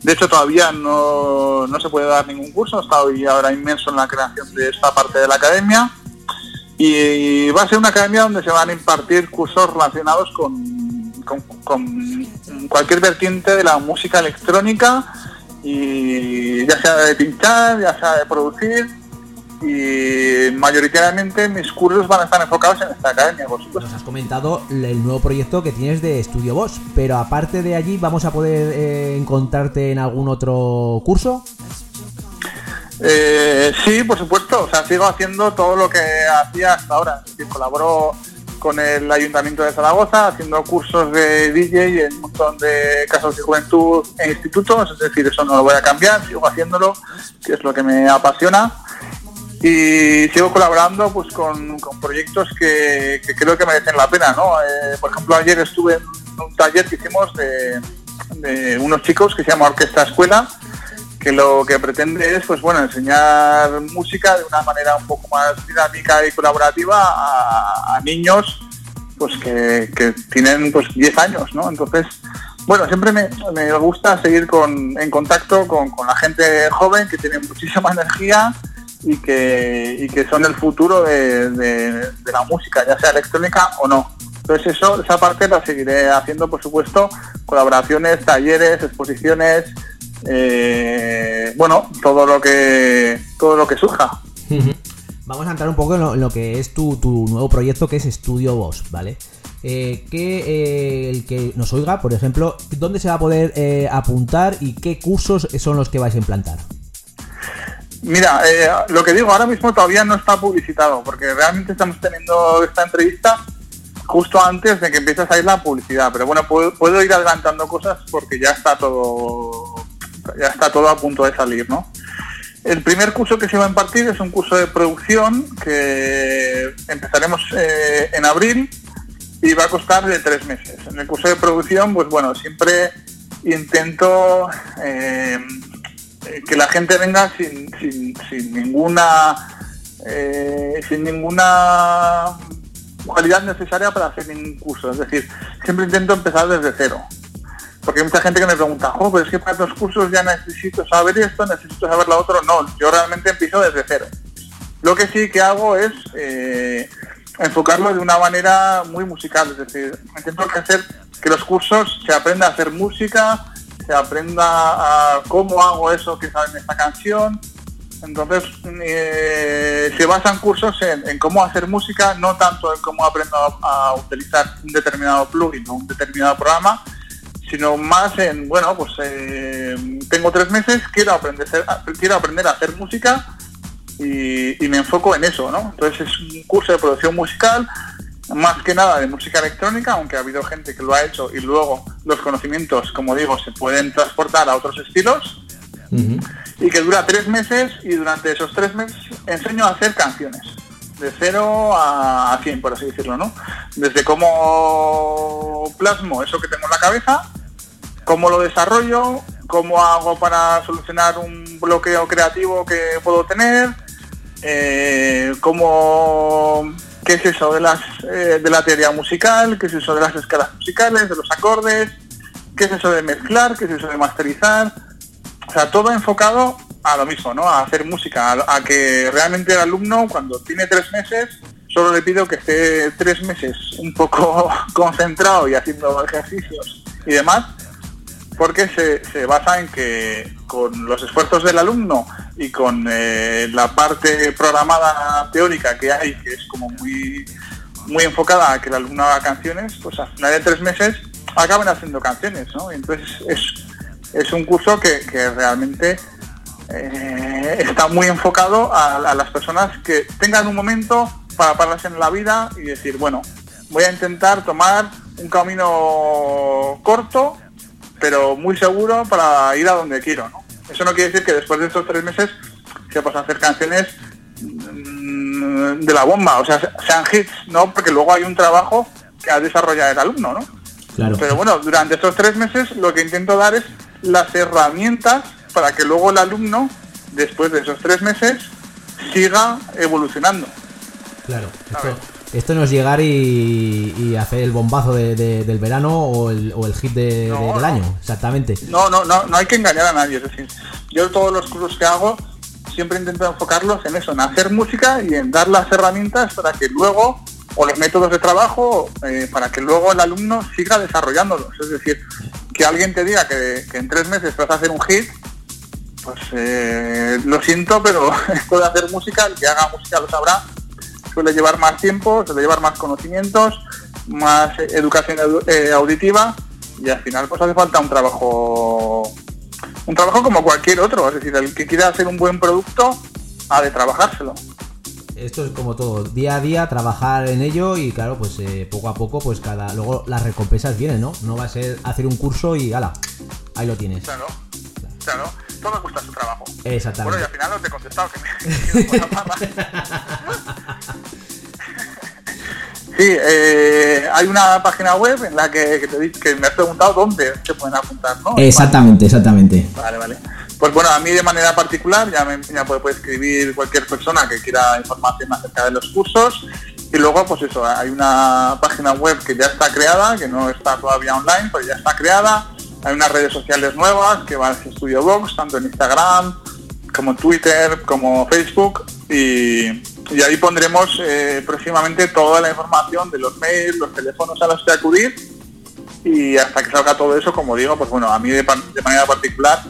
De hecho, todavía no, no se puede dar ningún curso, estoy ahora inmerso en la creación de esta parte de la academia. Y va a ser una academia donde se van a impartir cursos relacionados con, con- con cualquier vertiente de la música electrónica, y ya sea de pinchar, ya sea de producir y mayoritariamente mis cursos van a estar enfocados en esta academia, por supuesto. Nos has comentado el nuevo proyecto que tienes de Studio Boss, pero aparte de allí, ¿vamos a poder eh, encontrarte en algún otro curso? Eh, sí, por supuesto, o sea, sigo haciendo todo lo que hacía hasta ahora, es decir, colaboro con el Ayuntamiento de Zaragoza, haciendo cursos de DJ en un montón de casas de juventud e institutos, es decir, eso no lo voy a cambiar, sigo haciéndolo, que es lo que me apasiona. Y sigo colaborando pues con, proyectos que, creo que merecen la pena, ¿no? Eh, por ejemplo, ayer estuve en un taller que hicimos de, unos chicos que se llama Orquesta Escuela, que lo que pretende es pues bueno enseñar música de una manera un poco más dinámica y colaborativa a, niños pues que, tienen pues 10 años no entonces bueno siempre me, me gusta seguir con, en contacto con, con la gente joven que tiene muchísima energía y que, y que son el futuro de, de- la música ya sea electrónica o no entonces eso esa parte la seguiré haciendo por supuesto colaboraciones talleres exposiciones eh, bueno, todo lo que todo lo que surja. Vamos a entrar un poco en lo, en lo que es tu, tu nuevo proyecto que es Estudio Boss, ¿vale? Eh, que eh, el que nos oiga, por ejemplo, ¿dónde se va a poder eh, apuntar y qué cursos son los que vais a implantar? Mira, eh, lo que digo ahora mismo todavía no está publicitado, porque realmente estamos teniendo esta entrevista justo antes de que empiece a salir la publicidad. Pero bueno, puedo, puedo ir adelantando cosas porque ya está todo ya está todo a punto de salir, ¿no? El primer curso que se va a impartir es un curso de producción que empezaremos eh, en abril y va a costar de tres meses. En el curso de producción, pues bueno, siempre intento eh, que la gente venga sin, sin, sin ninguna eh, sin ninguna cualidad necesaria para hacer ningún curso. Es decir, siempre intento empezar desde cero. Porque hay mucha gente que me pregunta, oh, pero es que para los cursos ya necesito saber esto, necesito saber lo otro. No, yo realmente empiezo desde cero. Lo que sí que hago es eh, enfocarlo de una manera muy musical, es decir, intento hacer que los cursos se aprenda a hacer música, se aprenda a cómo hago eso que sale en esta canción. Entonces, eh, se basan cursos en, en cómo hacer música, no tanto en cómo aprendo a, a utilizar un determinado plugin o un determinado programa, sino más en, bueno, pues eh, tengo tres meses, quiero aprender, quiero aprender a hacer música y, y me enfoco en eso, ¿no? Entonces es un curso de producción musical, más que nada de música electrónica, aunque ha habido gente que lo ha hecho y luego los conocimientos, como digo, se pueden transportar a otros estilos. Y que dura tres meses y durante esos tres meses enseño a hacer canciones. De cero a a 100, por así decirlo, ¿no? Desde cómo plasmo eso que tengo en la cabeza, cómo lo desarrollo, cómo hago para solucionar un bloqueo creativo que puedo tener, eh, cómo qué es eso de las eh, de la teoría musical, qué es eso de las escalas musicales, de los acordes, qué es eso de mezclar, qué es eso de masterizar, o sea, todo enfocado a lo mismo, ¿no? A hacer música, a, que realmente el alumno cuando tiene tres meses solo le pido que esté tres meses un poco concentrado y haciendo ejercicios y demás, porque se, se basa en que con los esfuerzos del alumno y con eh, la parte programada teórica que hay, que es como muy, muy enfocada a que el alumno haga canciones, pues al final de tres meses acaban haciendo canciones, ¿no? Entonces es, es un curso que, que realmente eh, está muy enfocado a, a las personas que tengan un momento para pararse en la vida y decir, bueno, voy a intentar tomar un camino corto, pero muy seguro para ir a donde quiero, ¿no? Eso no quiere decir que después de estos tres meses sepas hacer canciones mm, de la bomba, o sea, sean hits, ¿no? Porque luego hay un trabajo que ha desarrollado el alumno, ¿no? Claro. Pero bueno, durante estos tres meses lo que intento dar es las herramientas para que luego el alumno, después de esos tres meses, siga evolucionando. Claro. Esto no es llegar y, y hacer el bombazo de- de- del verano o el, o el hit de- No, de- del año. Exactamente. No, no, no, no hay que engañar a nadie. Es decir, yo todos los cursos que hago siempre intento enfocarlos en eso, en hacer música y en dar las herramientas para que luego, o los métodos de trabajo, eh, para que luego el alumno siga desarrollándolos. Es decir, que alguien te diga que, que en tres meses vas a hacer un hit, pues eh, lo siento, pero esto de hacer música, el que haga música lo sabrá, suele llevar más tiempo, suele llevar más conocimientos, más educación edu- eh, auditiva y al final pues hace falta un trabajo un trabajo como cualquier otro, es decir, el que quiera hacer un buen producto ha de trabajárselo. esto es como todo, día a día trabajar en ello y claro, pues eh, poco a poco, pues cada. Luego las recompensas vienen, ¿no? No va a ser hacer un curso y ala, ahí lo tienes. Claro, claro. Todo cuesta su trabajo. Exactamente. Bueno, y al final no te he contestado que me me la parra. Sí, eh, hay una página web en la que, que te que me has preguntado dónde se pueden apuntar, ¿no? Exactamente, exactamente. Vale, vale. Pues bueno, a mí de manera particular ya me ya puede, puede escribir cualquier persona que quiera información acerca de los cursos. Y luego, pues eso, hay una página web que ya está creada, que no está todavía online, pero ya está creada. Hay unas redes sociales nuevas que van a Studio Box, tanto en Instagram como en Twitter, como Facebook. Y, y ahí pondremos eh, próximamente toda la información de los mails, los teléfonos a los que acudir y hasta que salga todo eso, como digo, pues bueno, a mí de manera particular,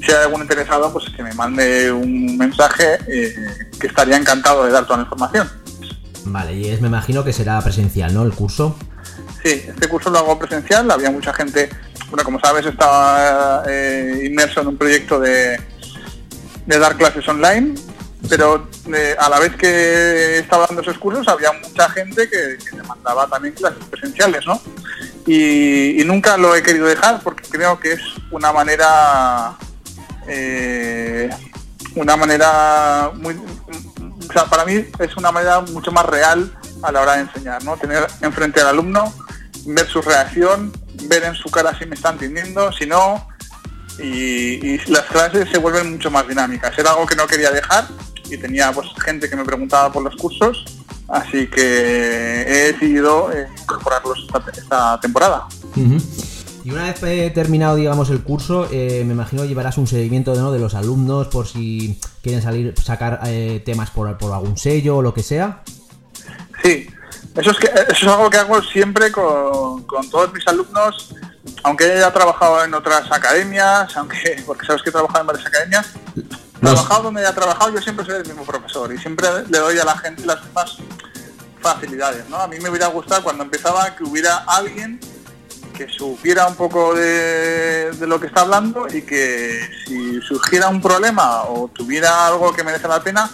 si hay algún interesado, pues que me mande un mensaje eh, que estaría encantado de dar toda la información. Vale, y es, me imagino que será presencial, ¿no? El curso. Sí, este curso lo hago presencial, había mucha gente, bueno, como sabes, estaba eh, inmerso en un proyecto de, de dar clases online, pero eh, a la vez que estaba dando esos cursos había mucha gente que, que también clases presenciales, ¿no? Y, y nunca lo he querido dejar porque creo que es una manera, eh, una manera muy, o sea, para mí es una manera mucho más real a la hora de enseñar, ¿no? Tener enfrente al alumno, ver su reacción, ver en su cara si me está entendiendo, si no, y, y las clases se vuelven mucho más dinámicas. Era algo que no quería dejar y tenía pues gente que me preguntaba por los cursos, así que he decidido eh, incorporarlos esta, esta temporada. Y una vez eh, terminado, digamos, el curso, eh, me imagino llevarás un seguimiento ¿no? de los alumnos por si quieren salir, sacar eh, temas por, por algún sello o lo que sea. Sí, eso es, que, eso es algo que hago siempre con, con todos mis alumnos, aunque haya trabajado en otras academias, aunque porque sabes que he trabajado en varias academias, trabajado donde haya trabajado, yo siempre soy el mismo profesor y siempre le doy a la gente las mismas facilidades, ¿no? A mí me hubiera gustado cuando empezaba que hubiera alguien que supiera un poco de, de lo que está hablando y que si surgiera un problema o tuviera algo que merece la pena,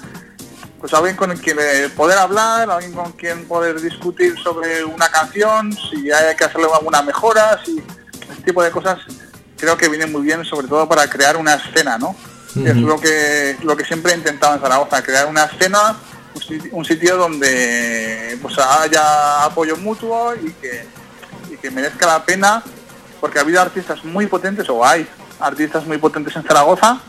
pues alguien con que poder hablar, alguien con quien poder discutir sobre una canción, si hay que hacerle alguna mejora, si este tipo de cosas creo que vienen muy bien, sobre todo para crear una escena, ¿no? Es lo que lo que siempre he intentado en Zaragoza, crear una escena, un sitio, un sitio donde pues haya apoyo mutuo y que, y que merezca la pena, porque ha habido artistas muy potentes, o hay artistas muy potentes en Zaragoza,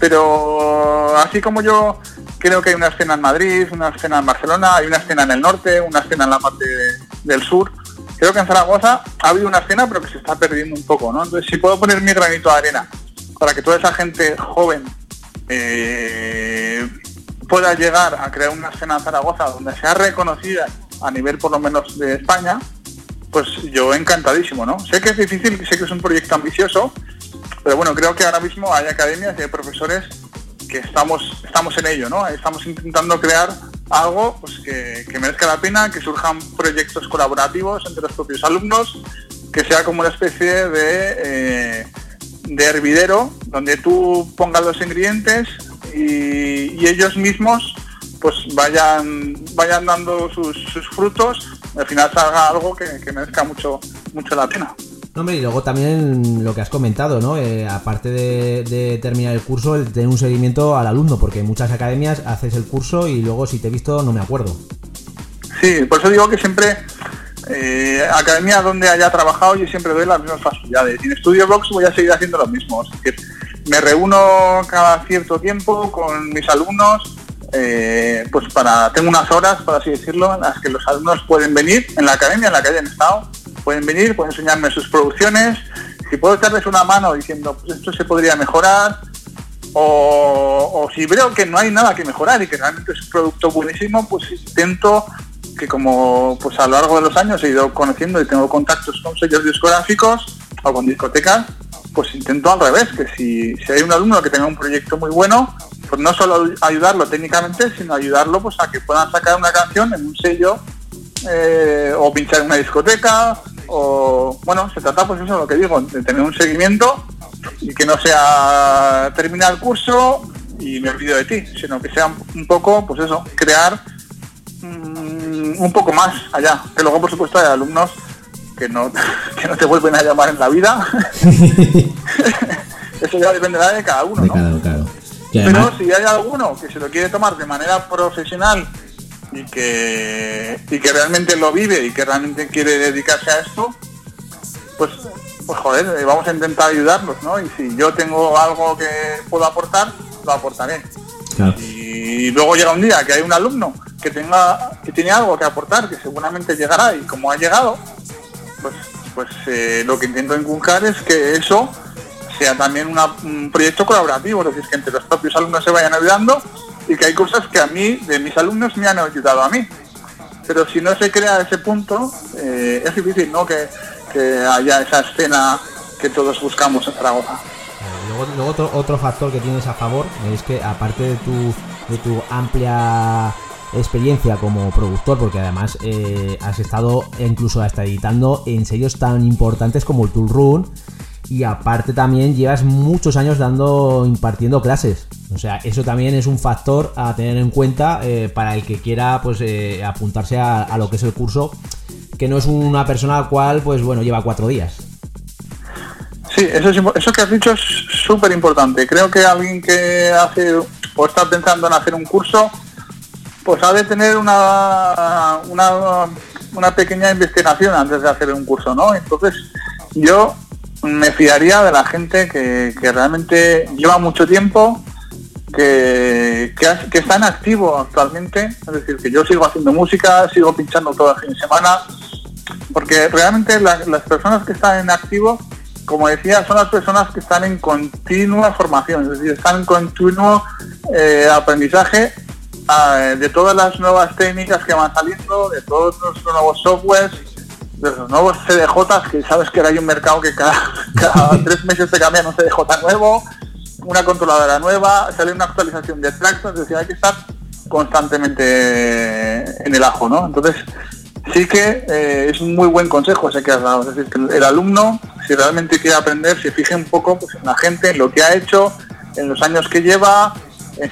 pero así como yo creo que hay una escena en Madrid, una escena en Barcelona, hay una escena en el norte, una escena en la parte de- del sur, creo que en Zaragoza ha habido una escena pero que se está perdiendo un poco, ¿no? Entonces si puedo poner mi granito de arena para que toda esa gente joven eh, pueda llegar a crear una escena en Zaragoza donde sea reconocida a nivel por lo menos de España, pues yo encantadísimo, ¿no? Sé que es difícil, sé que es un proyecto ambicioso, pero bueno, creo que ahora mismo hay academias y hay profesores que estamos, estamos en ello, ¿no? Estamos intentando crear algo pues, que, merezca la pena, que surjan proyectos colaborativos entre los propios alumnos, que sea como una especie de, eh, de hervidero donde tú pongas los ingredientes y, ellos mismos pues vayan vayan dando sus, sus frutos al final salga algo que, que merezca mucho mucho la pena. Hombre, y luego también lo que has comentado, ¿no? Eh, aparte de, terminar el curso, el tener un seguimiento al alumno, porque en muchas academias haces el curso y luego si te he visto no me acuerdo. Sí, por eso digo que siempre, eh, academia donde haya trabajado, yo siempre doy las mismas facilidades. Y en Studio Box voy a seguir haciendo lo mismo. Es decir, me reúno cada cierto tiempo con mis alumnos, eh, pues para, tengo unas horas, por así decirlo, en las que los alumnos pueden venir en la academia en la que hayan estado, pueden venir, pueden enseñarme sus producciones. Si puedo echarles una mano diciendo, pues esto se podría mejorar, o, si veo que no hay nada que mejorar y que realmente es un producto buenísimo, pues intento que como pues a lo largo de los años he ido conociendo y tengo contactos con sellos discográficos o con discotecas, pues intento al revés, que si, si hay un alumno que tenga un proyecto muy bueno, pues no solo ayudarlo técnicamente, sino ayudarlo pues a que puedan sacar una canción en un sello eh, o pinchar en una discoteca o bueno, se trata pues eso lo que digo, de tener un seguimiento y que no sea terminar el curso y me olvido de ti, sino que sea un poco, pues eso, crear mm, un poco más allá. Que luego, por supuesto, hay alumnos que no, que no te vuelven a llamar en la vida. eso ya dependerá de cada uno, De ¿no? claro, claro. Y Pero si hay alguno que se lo quiere tomar de manera profesional y que, y que realmente lo vive y que realmente quiere dedicarse a esto, pues, pues joder, eh, vamos a intentar ayudarlos, ¿no? Y si yo tengo algo que puedo aportar, lo aportaré. claro. Y luego llega un día que hay un alumno que tenga que tiene algo que aportar, que seguramente llegará y como ha llegado, pues, pues eh, lo que intento inculcar es que eso sea también una- un proyecto colaborativo, es decir, que entre los propios alumnos se vayan ayudando y que hay cosas que a mí, de mis alumnos, me han ayudado a mí. Pero si no se crea ese punto, eh, es difícil ¿no? que, que haya esa escena que todos buscamos en Zaragoza. Eh, Luego, luego otro, otro factor que tienes a favor es que aparte de tu, de tu amplia experiencia como productor, porque además eh, has estado incluso hasta editando en sellos tan importantes como el Tool Run y aparte también llevas muchos años dando impartiendo clases. O sea, eso también es un factor a tener en cuenta eh, para el que quiera pues eh, apuntarse a, lo que es el curso, que no es una persona al cual pues bueno lleva cuatro días. Sí, eso, es eso que has dicho es súper importante. Creo que alguien que hace o está pensando en hacer un curso, pues ha de tener una, una, una pequeña investigación antes de hacer un curso, ¿no? Entonces, yo me fiaría de la gente que, que realmente lleva mucho tiempo, que, que, que está en activo actualmente. Es decir, que yo sigo haciendo música, sigo pinchando todo el fin de semana, porque realmente la- las personas que están en activo, como decía, son las personas que están en continua formación, es decir, están en continuo eh, aprendizaje ah, de todas las nuevas técnicas que van saliendo, de todos los nuevos softwares, de los nuevos CDJs, que sabes que ahora hay un mercado que cada, cada tres meses te cambian un CDJ nuevo, una controladora nueva, sale una actualización de tractos, es decir, hay que estar constantemente en el ajo, ¿no? Entonces, sí que eh, es un muy buen consejo ese que has dado. Es decir, que el, alumno, si realmente quiere aprender, se fije un poco pues, en la gente, en lo que ha hecho, en los años que lleva,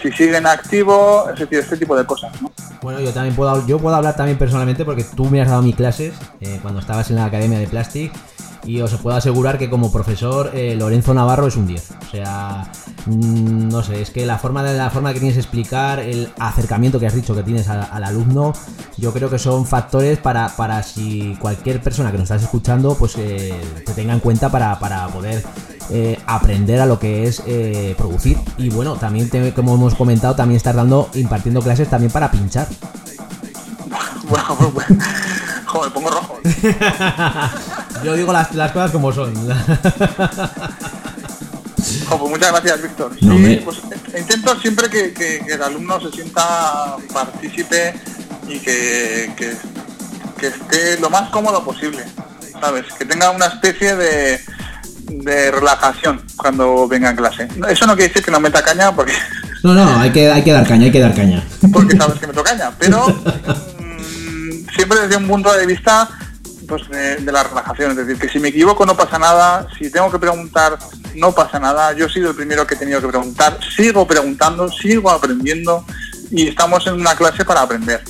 si sigue en activo, es decir, este tipo de cosas, ¿no? Bueno, yo también puedo, yo puedo hablar también personalmente porque tú me has dado mis clases eh, cuando estabas en la Academia de Plastic y os puedo asegurar que como profesor eh, Lorenzo Navarro es un 10. O sea, mm, no sé, es que la forma de la forma que tienes de explicar, el acercamiento que has dicho que tienes al, al alumno, yo creo que son factores para, para si cualquier persona que nos estás escuchando, pues eh, te tenga en cuenta para, para poder eh, aprender a lo que es eh, producir. Y bueno, también como hemos comentado, también estás dando, impartiendo clases también para pinchar. Joder, pongo rojo. Yo digo las, las cosas como son. Pues muchas gracias, Víctor. No, Sí, hombre. pues, eh, intento siempre que, que- que el alumno se sienta partícipe y que, que- que esté lo más cómodo posible, ¿sabes? Que tenga una especie de, de relajación cuando venga en clase. Eso no quiere decir que no meta caña porque, No, no, hay que, hay que dar caña, hay que dar caña. porque sabes que meto caña, pero mm, siempre desde un punto de vista pues de, de la relajación, es decir, que si me equivoco no pasa nada, si tengo que preguntar no pasa nada, yo he sido el primero que he tenido que preguntar, sigo preguntando, sigo aprendiendo y estamos en una clase para aprender.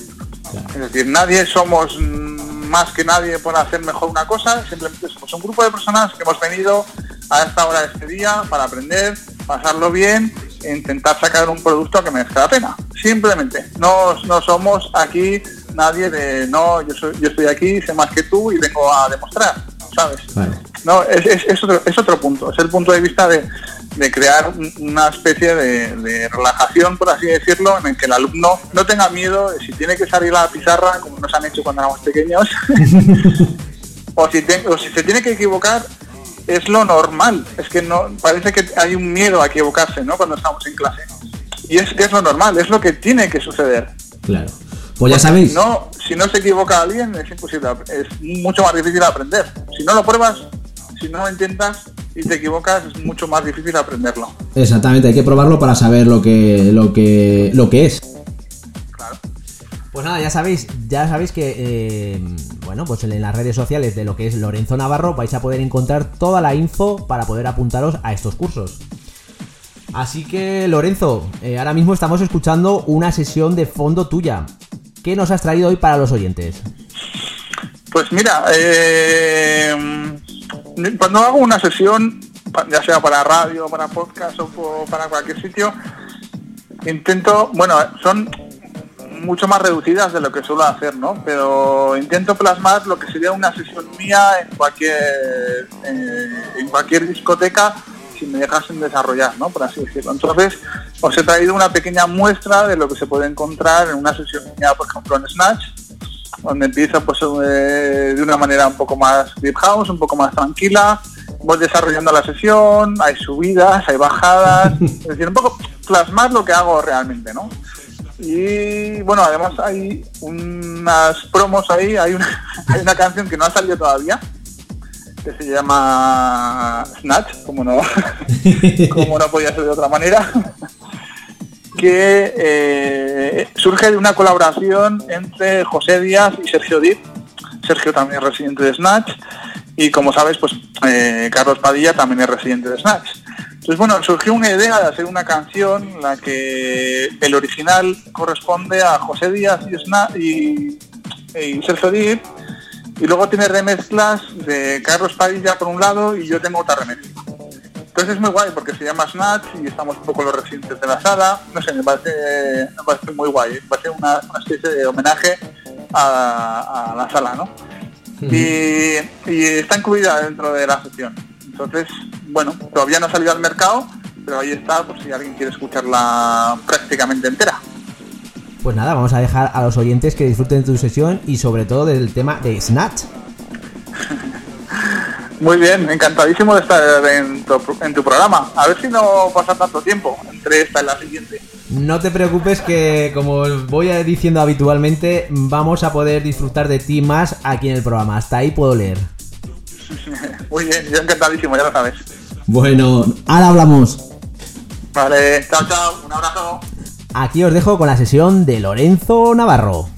Es decir, nadie somos más que nadie por hacer mejor una cosa, simplemente somos un grupo de personas que hemos venido a esta hora de este día para aprender, pasarlo bien e intentar sacar un producto que merezca la pena. Simplemente, no, no somos aquí nadie de no, yo, soy, yo estoy aquí, sé más que tú y vengo a demostrar, ¿sabes? Vale. No, es, es- es otro, es otro punto, es el punto de vista de, de crear un- una especie de, de relajación, por así decirlo, en el que el alumno no tenga miedo de si tiene que salir a la pizarra, como nos han hecho cuando éramos pequeños, o, si te- o si se tiene que equivocar, es lo normal. Es que no parece que hay un miedo a equivocarse, ¿no? Cuando estamos en clase. Y es que es lo normal, es lo que tiene que suceder. Claro. Pues ya sabéis. No, si no se equivoca alguien es imposible, es mucho más difícil aprender. Si no lo pruebas, si no lo intentas y te equivocas, es mucho más difícil aprenderlo. Exactamente, hay que probarlo para saber lo que, lo que, lo que es. Claro. Pues nada, ya sabéis, ya sabéis que eh, bueno, pues en las redes sociales de lo que es Lorenzo Navarro vais a poder encontrar toda la info para poder apuntaros a estos cursos. Así que, Lorenzo, eh, ahora mismo estamos escuchando una sesión de fondo tuya. ¿Qué nos has traído hoy para los oyentes? Pues mira, eh, cuando hago una sesión, ya sea para radio, para podcast o para cualquier sitio, intento, bueno, son mucho más reducidas de lo que suelo hacer, ¿no? Pero intento plasmar lo que sería una sesión mía en cualquier eh, en cualquier discoteca si me dejasen desarrollar, ¿no? Por así decirlo. Entonces, os he traído una pequeña muestra de lo que se puede encontrar en una sesión mía, por ejemplo, en Snatch, donde empieza pues eh, de una manera un poco más deep house, un poco más tranquila, voy desarrollando la sesión, hay subidas, hay bajadas, es decir, un poco plasmar lo que hago realmente, ¿no? Y bueno, además hay unas promos ahí, hay una, hay una canción que no ha salido todavía, que se llama Snatch, como no, como no podía ser de otra manera, que eh, surge de una colaboración entre José Díaz y Sergio Díaz. Sergio también es residente de Snatch y como sabes, pues eh, Carlos Padilla también es residente de Snatch. Entonces, bueno, surgió una idea de hacer una canción en la que el original corresponde a José Díaz y, Sna- y, y Sergio Díaz y luego tiene remezclas de Carlos Padilla por un lado y yo tengo otra remezcla. Entonces es muy guay porque se llama Snatch y estamos un poco los residentes de la sala. No sé, me parece, me parece muy guay. Va a ser una, una especie de homenaje a, a la sala, ¿no? y, y está incluida dentro de la sesión. Entonces, bueno, todavía no ha salido al mercado, pero ahí está por si alguien quiere escucharla prácticamente entera. Pues nada, vamos a dejar a los oyentes que disfruten de tu sesión y sobre todo del tema de Snatch. Muy bien, encantadísimo de estar en tu, en tu programa. A ver si no pasa tanto tiempo entre esta y la siguiente. No te preocupes que, como voy diciendo habitualmente, vamos a poder disfrutar de ti más aquí en el programa. Hasta ahí puedo leer. Muy bien, yo encantadísimo, ya lo sabes. Bueno, ahora hablamos. Vale, chao, chao, un abrazo. Aquí os dejo con la sesión de Lorenzo Navarro.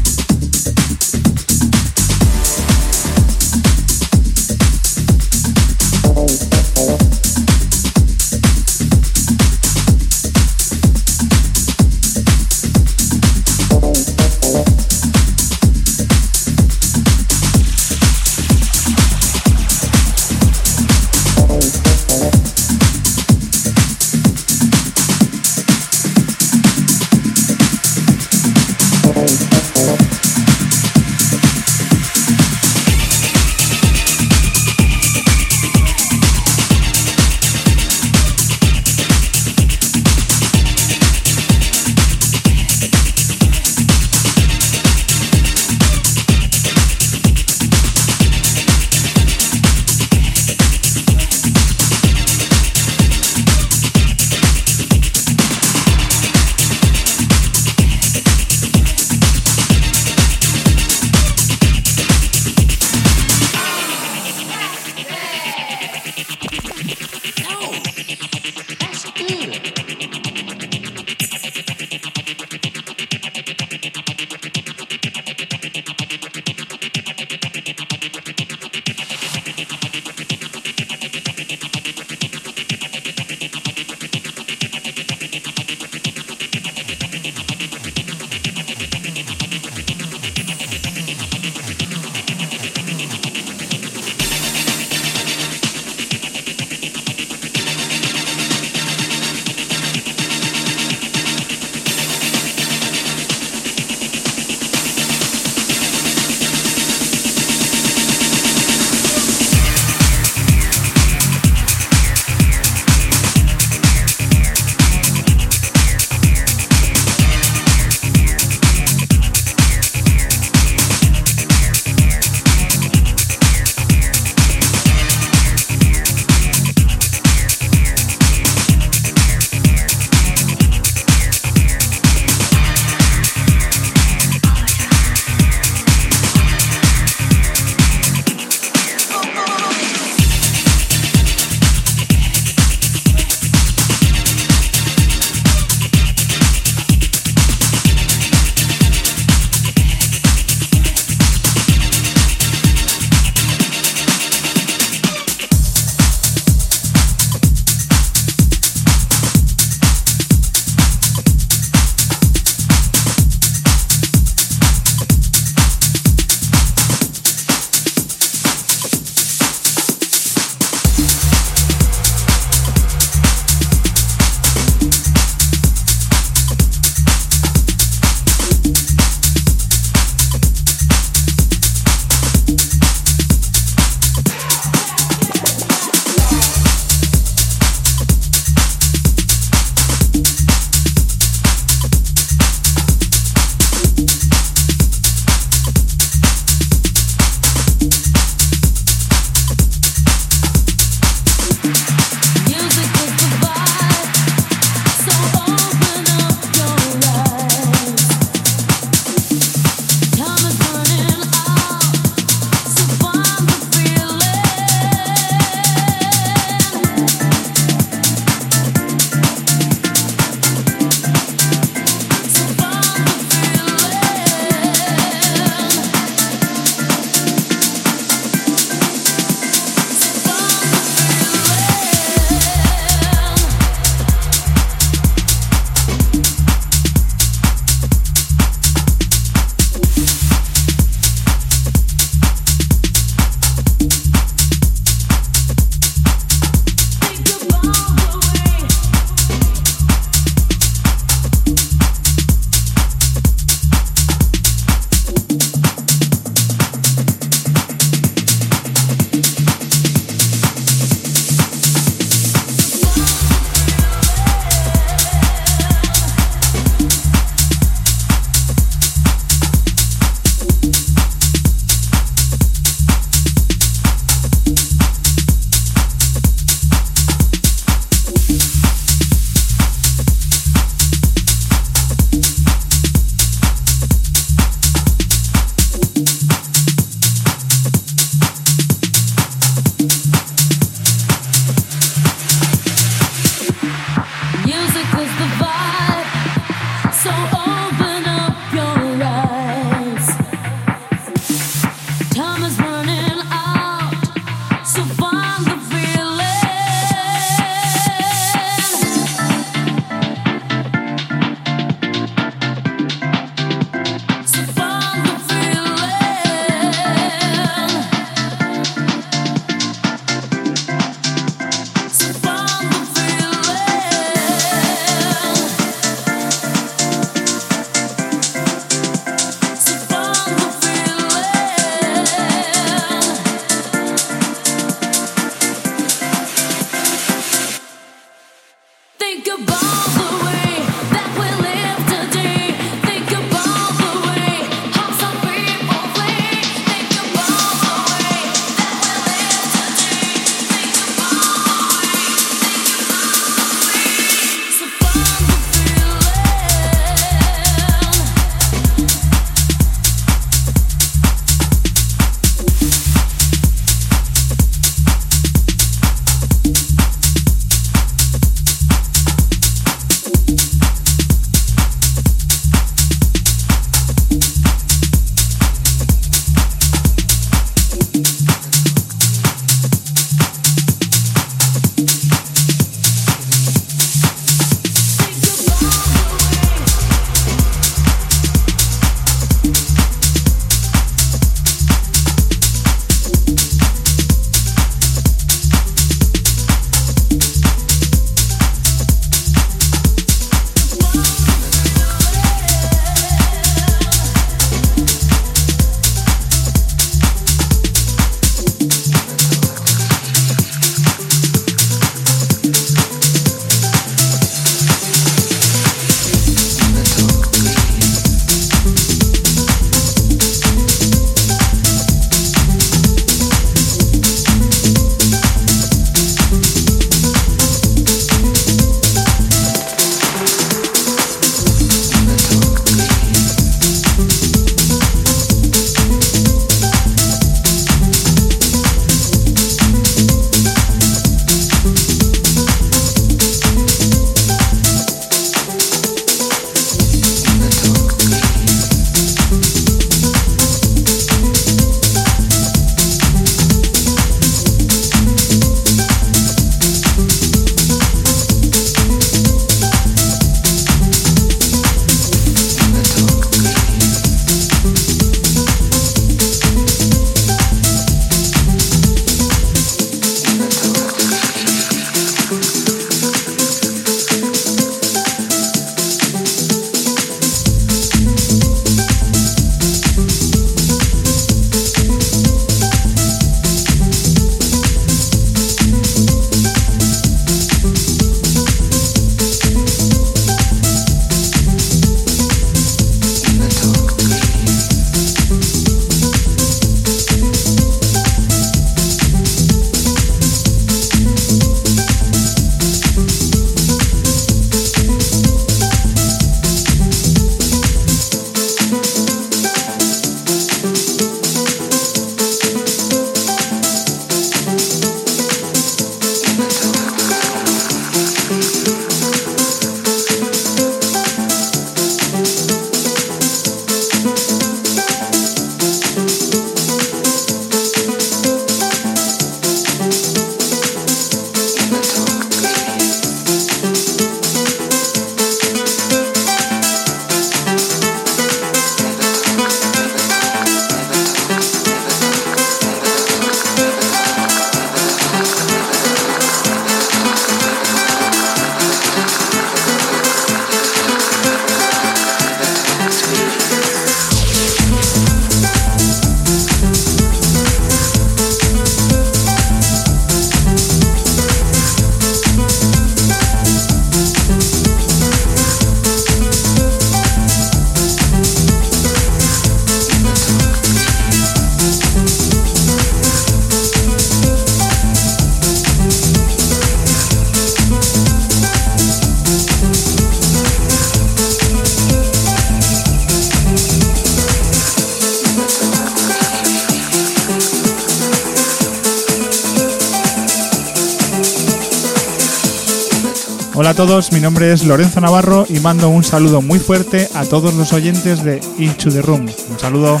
Todos, mi nombre es Lorenzo Navarro y mando un saludo muy fuerte a todos los oyentes de Into the Room. Un saludo.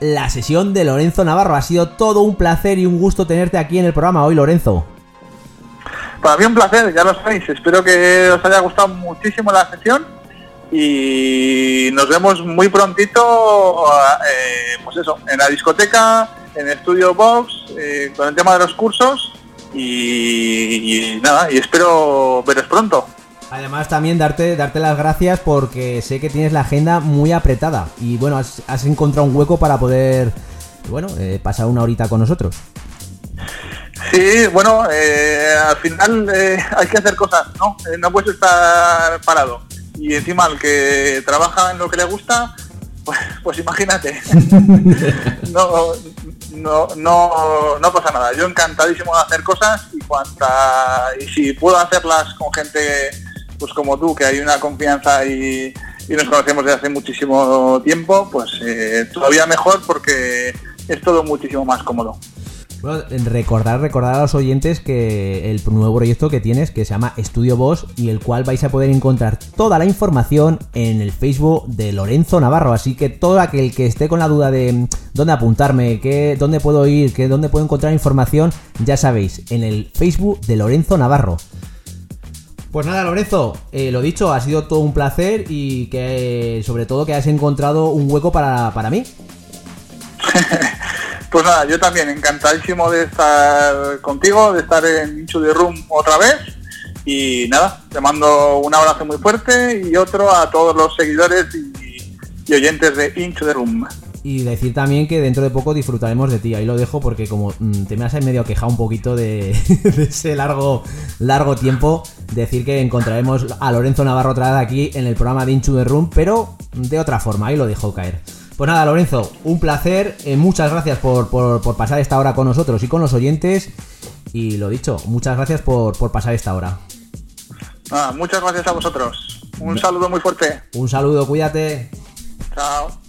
La sesión de Lorenzo Navarro. Ha sido todo un placer y un gusto tenerte aquí en el programa hoy, Lorenzo. Para mí un placer, ya lo sabéis. Espero que os haya gustado muchísimo la sesión y nos vemos muy prontito, eh, pues eso, en la discoteca, en Studio Box, eh, con el tema de los cursos y, y nada, y espero veros pronto. Además también darte, darte las gracias porque sé que tienes la agenda muy apretada y bueno, has, has encontrado un hueco para poder, bueno, eh, pasar una horita con nosotros. Sí, bueno, eh, al final eh, hay que hacer cosas, ¿no? Eh, no puedes estar parado. Y encima el que trabaja en lo que le gusta, pues, pues imagínate. no, no, no, no pasa nada. Yo encantadísimo de hacer cosas y cuanta, y si puedo hacerlas con gente pues como tú, que hay una confianza y, nos conocemos desde hace muchísimo tiempo, pues eh, todavía mejor porque es todo muchísimo más cómodo. Bueno, recordar, recordar a los oyentes que el nuevo proyecto que tienes, que se llama Estudio Boss, y el cual vais a poder encontrar toda la información en el Facebook de Lorenzo Navarro. Así que todo aquel que esté con la duda de mm, dónde apuntarme, qué, dónde puedo ir, qué, dónde puedo encontrar información, ya sabéis, en el Facebook de Lorenzo Navarro. Pues nada, Lorenzo, eh, lo dicho, ha sido todo un placer y que sobre todo que has encontrado un hueco para, para mí. Pues nada, yo también encantadísimo de estar contigo, de estar en Into the Room otra vez. Y nada, te mando un abrazo muy fuerte y otro a todos los seguidores y, oyentes de Into the Room. Y decir también que dentro de poco disfrutaremos de ti. Ahí lo dejo porque como mm, te me has medio quejado un poquito de, de ese largo, largo tiempo, decir que encontraremos a Lorenzo Navarro otra vez aquí en el programa de Into the Room, pero de otra forma. Ahí lo dejo caer. Pues nada, Lorenzo, un placer. eh, muchas gracias por, por- por pasar esta hora con nosotros y con los oyentes. Y lo dicho, muchas gracias por, por pasar esta hora. Nada, muchas gracias a vosotros. Un saludo muy fuerte. Un saludo, cuídate. Chao.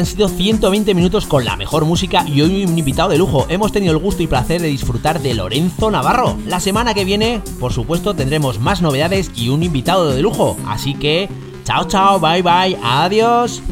Han sido 120 minutos con la mejor música y hoy un invitado de lujo. Hemos tenido el gusto y placer de disfrutar de Lorenzo Navarro. La semana que viene, por supuesto, tendremos más novedades y un invitado de lujo. Así que, chao, chao, bye, bye, adiós.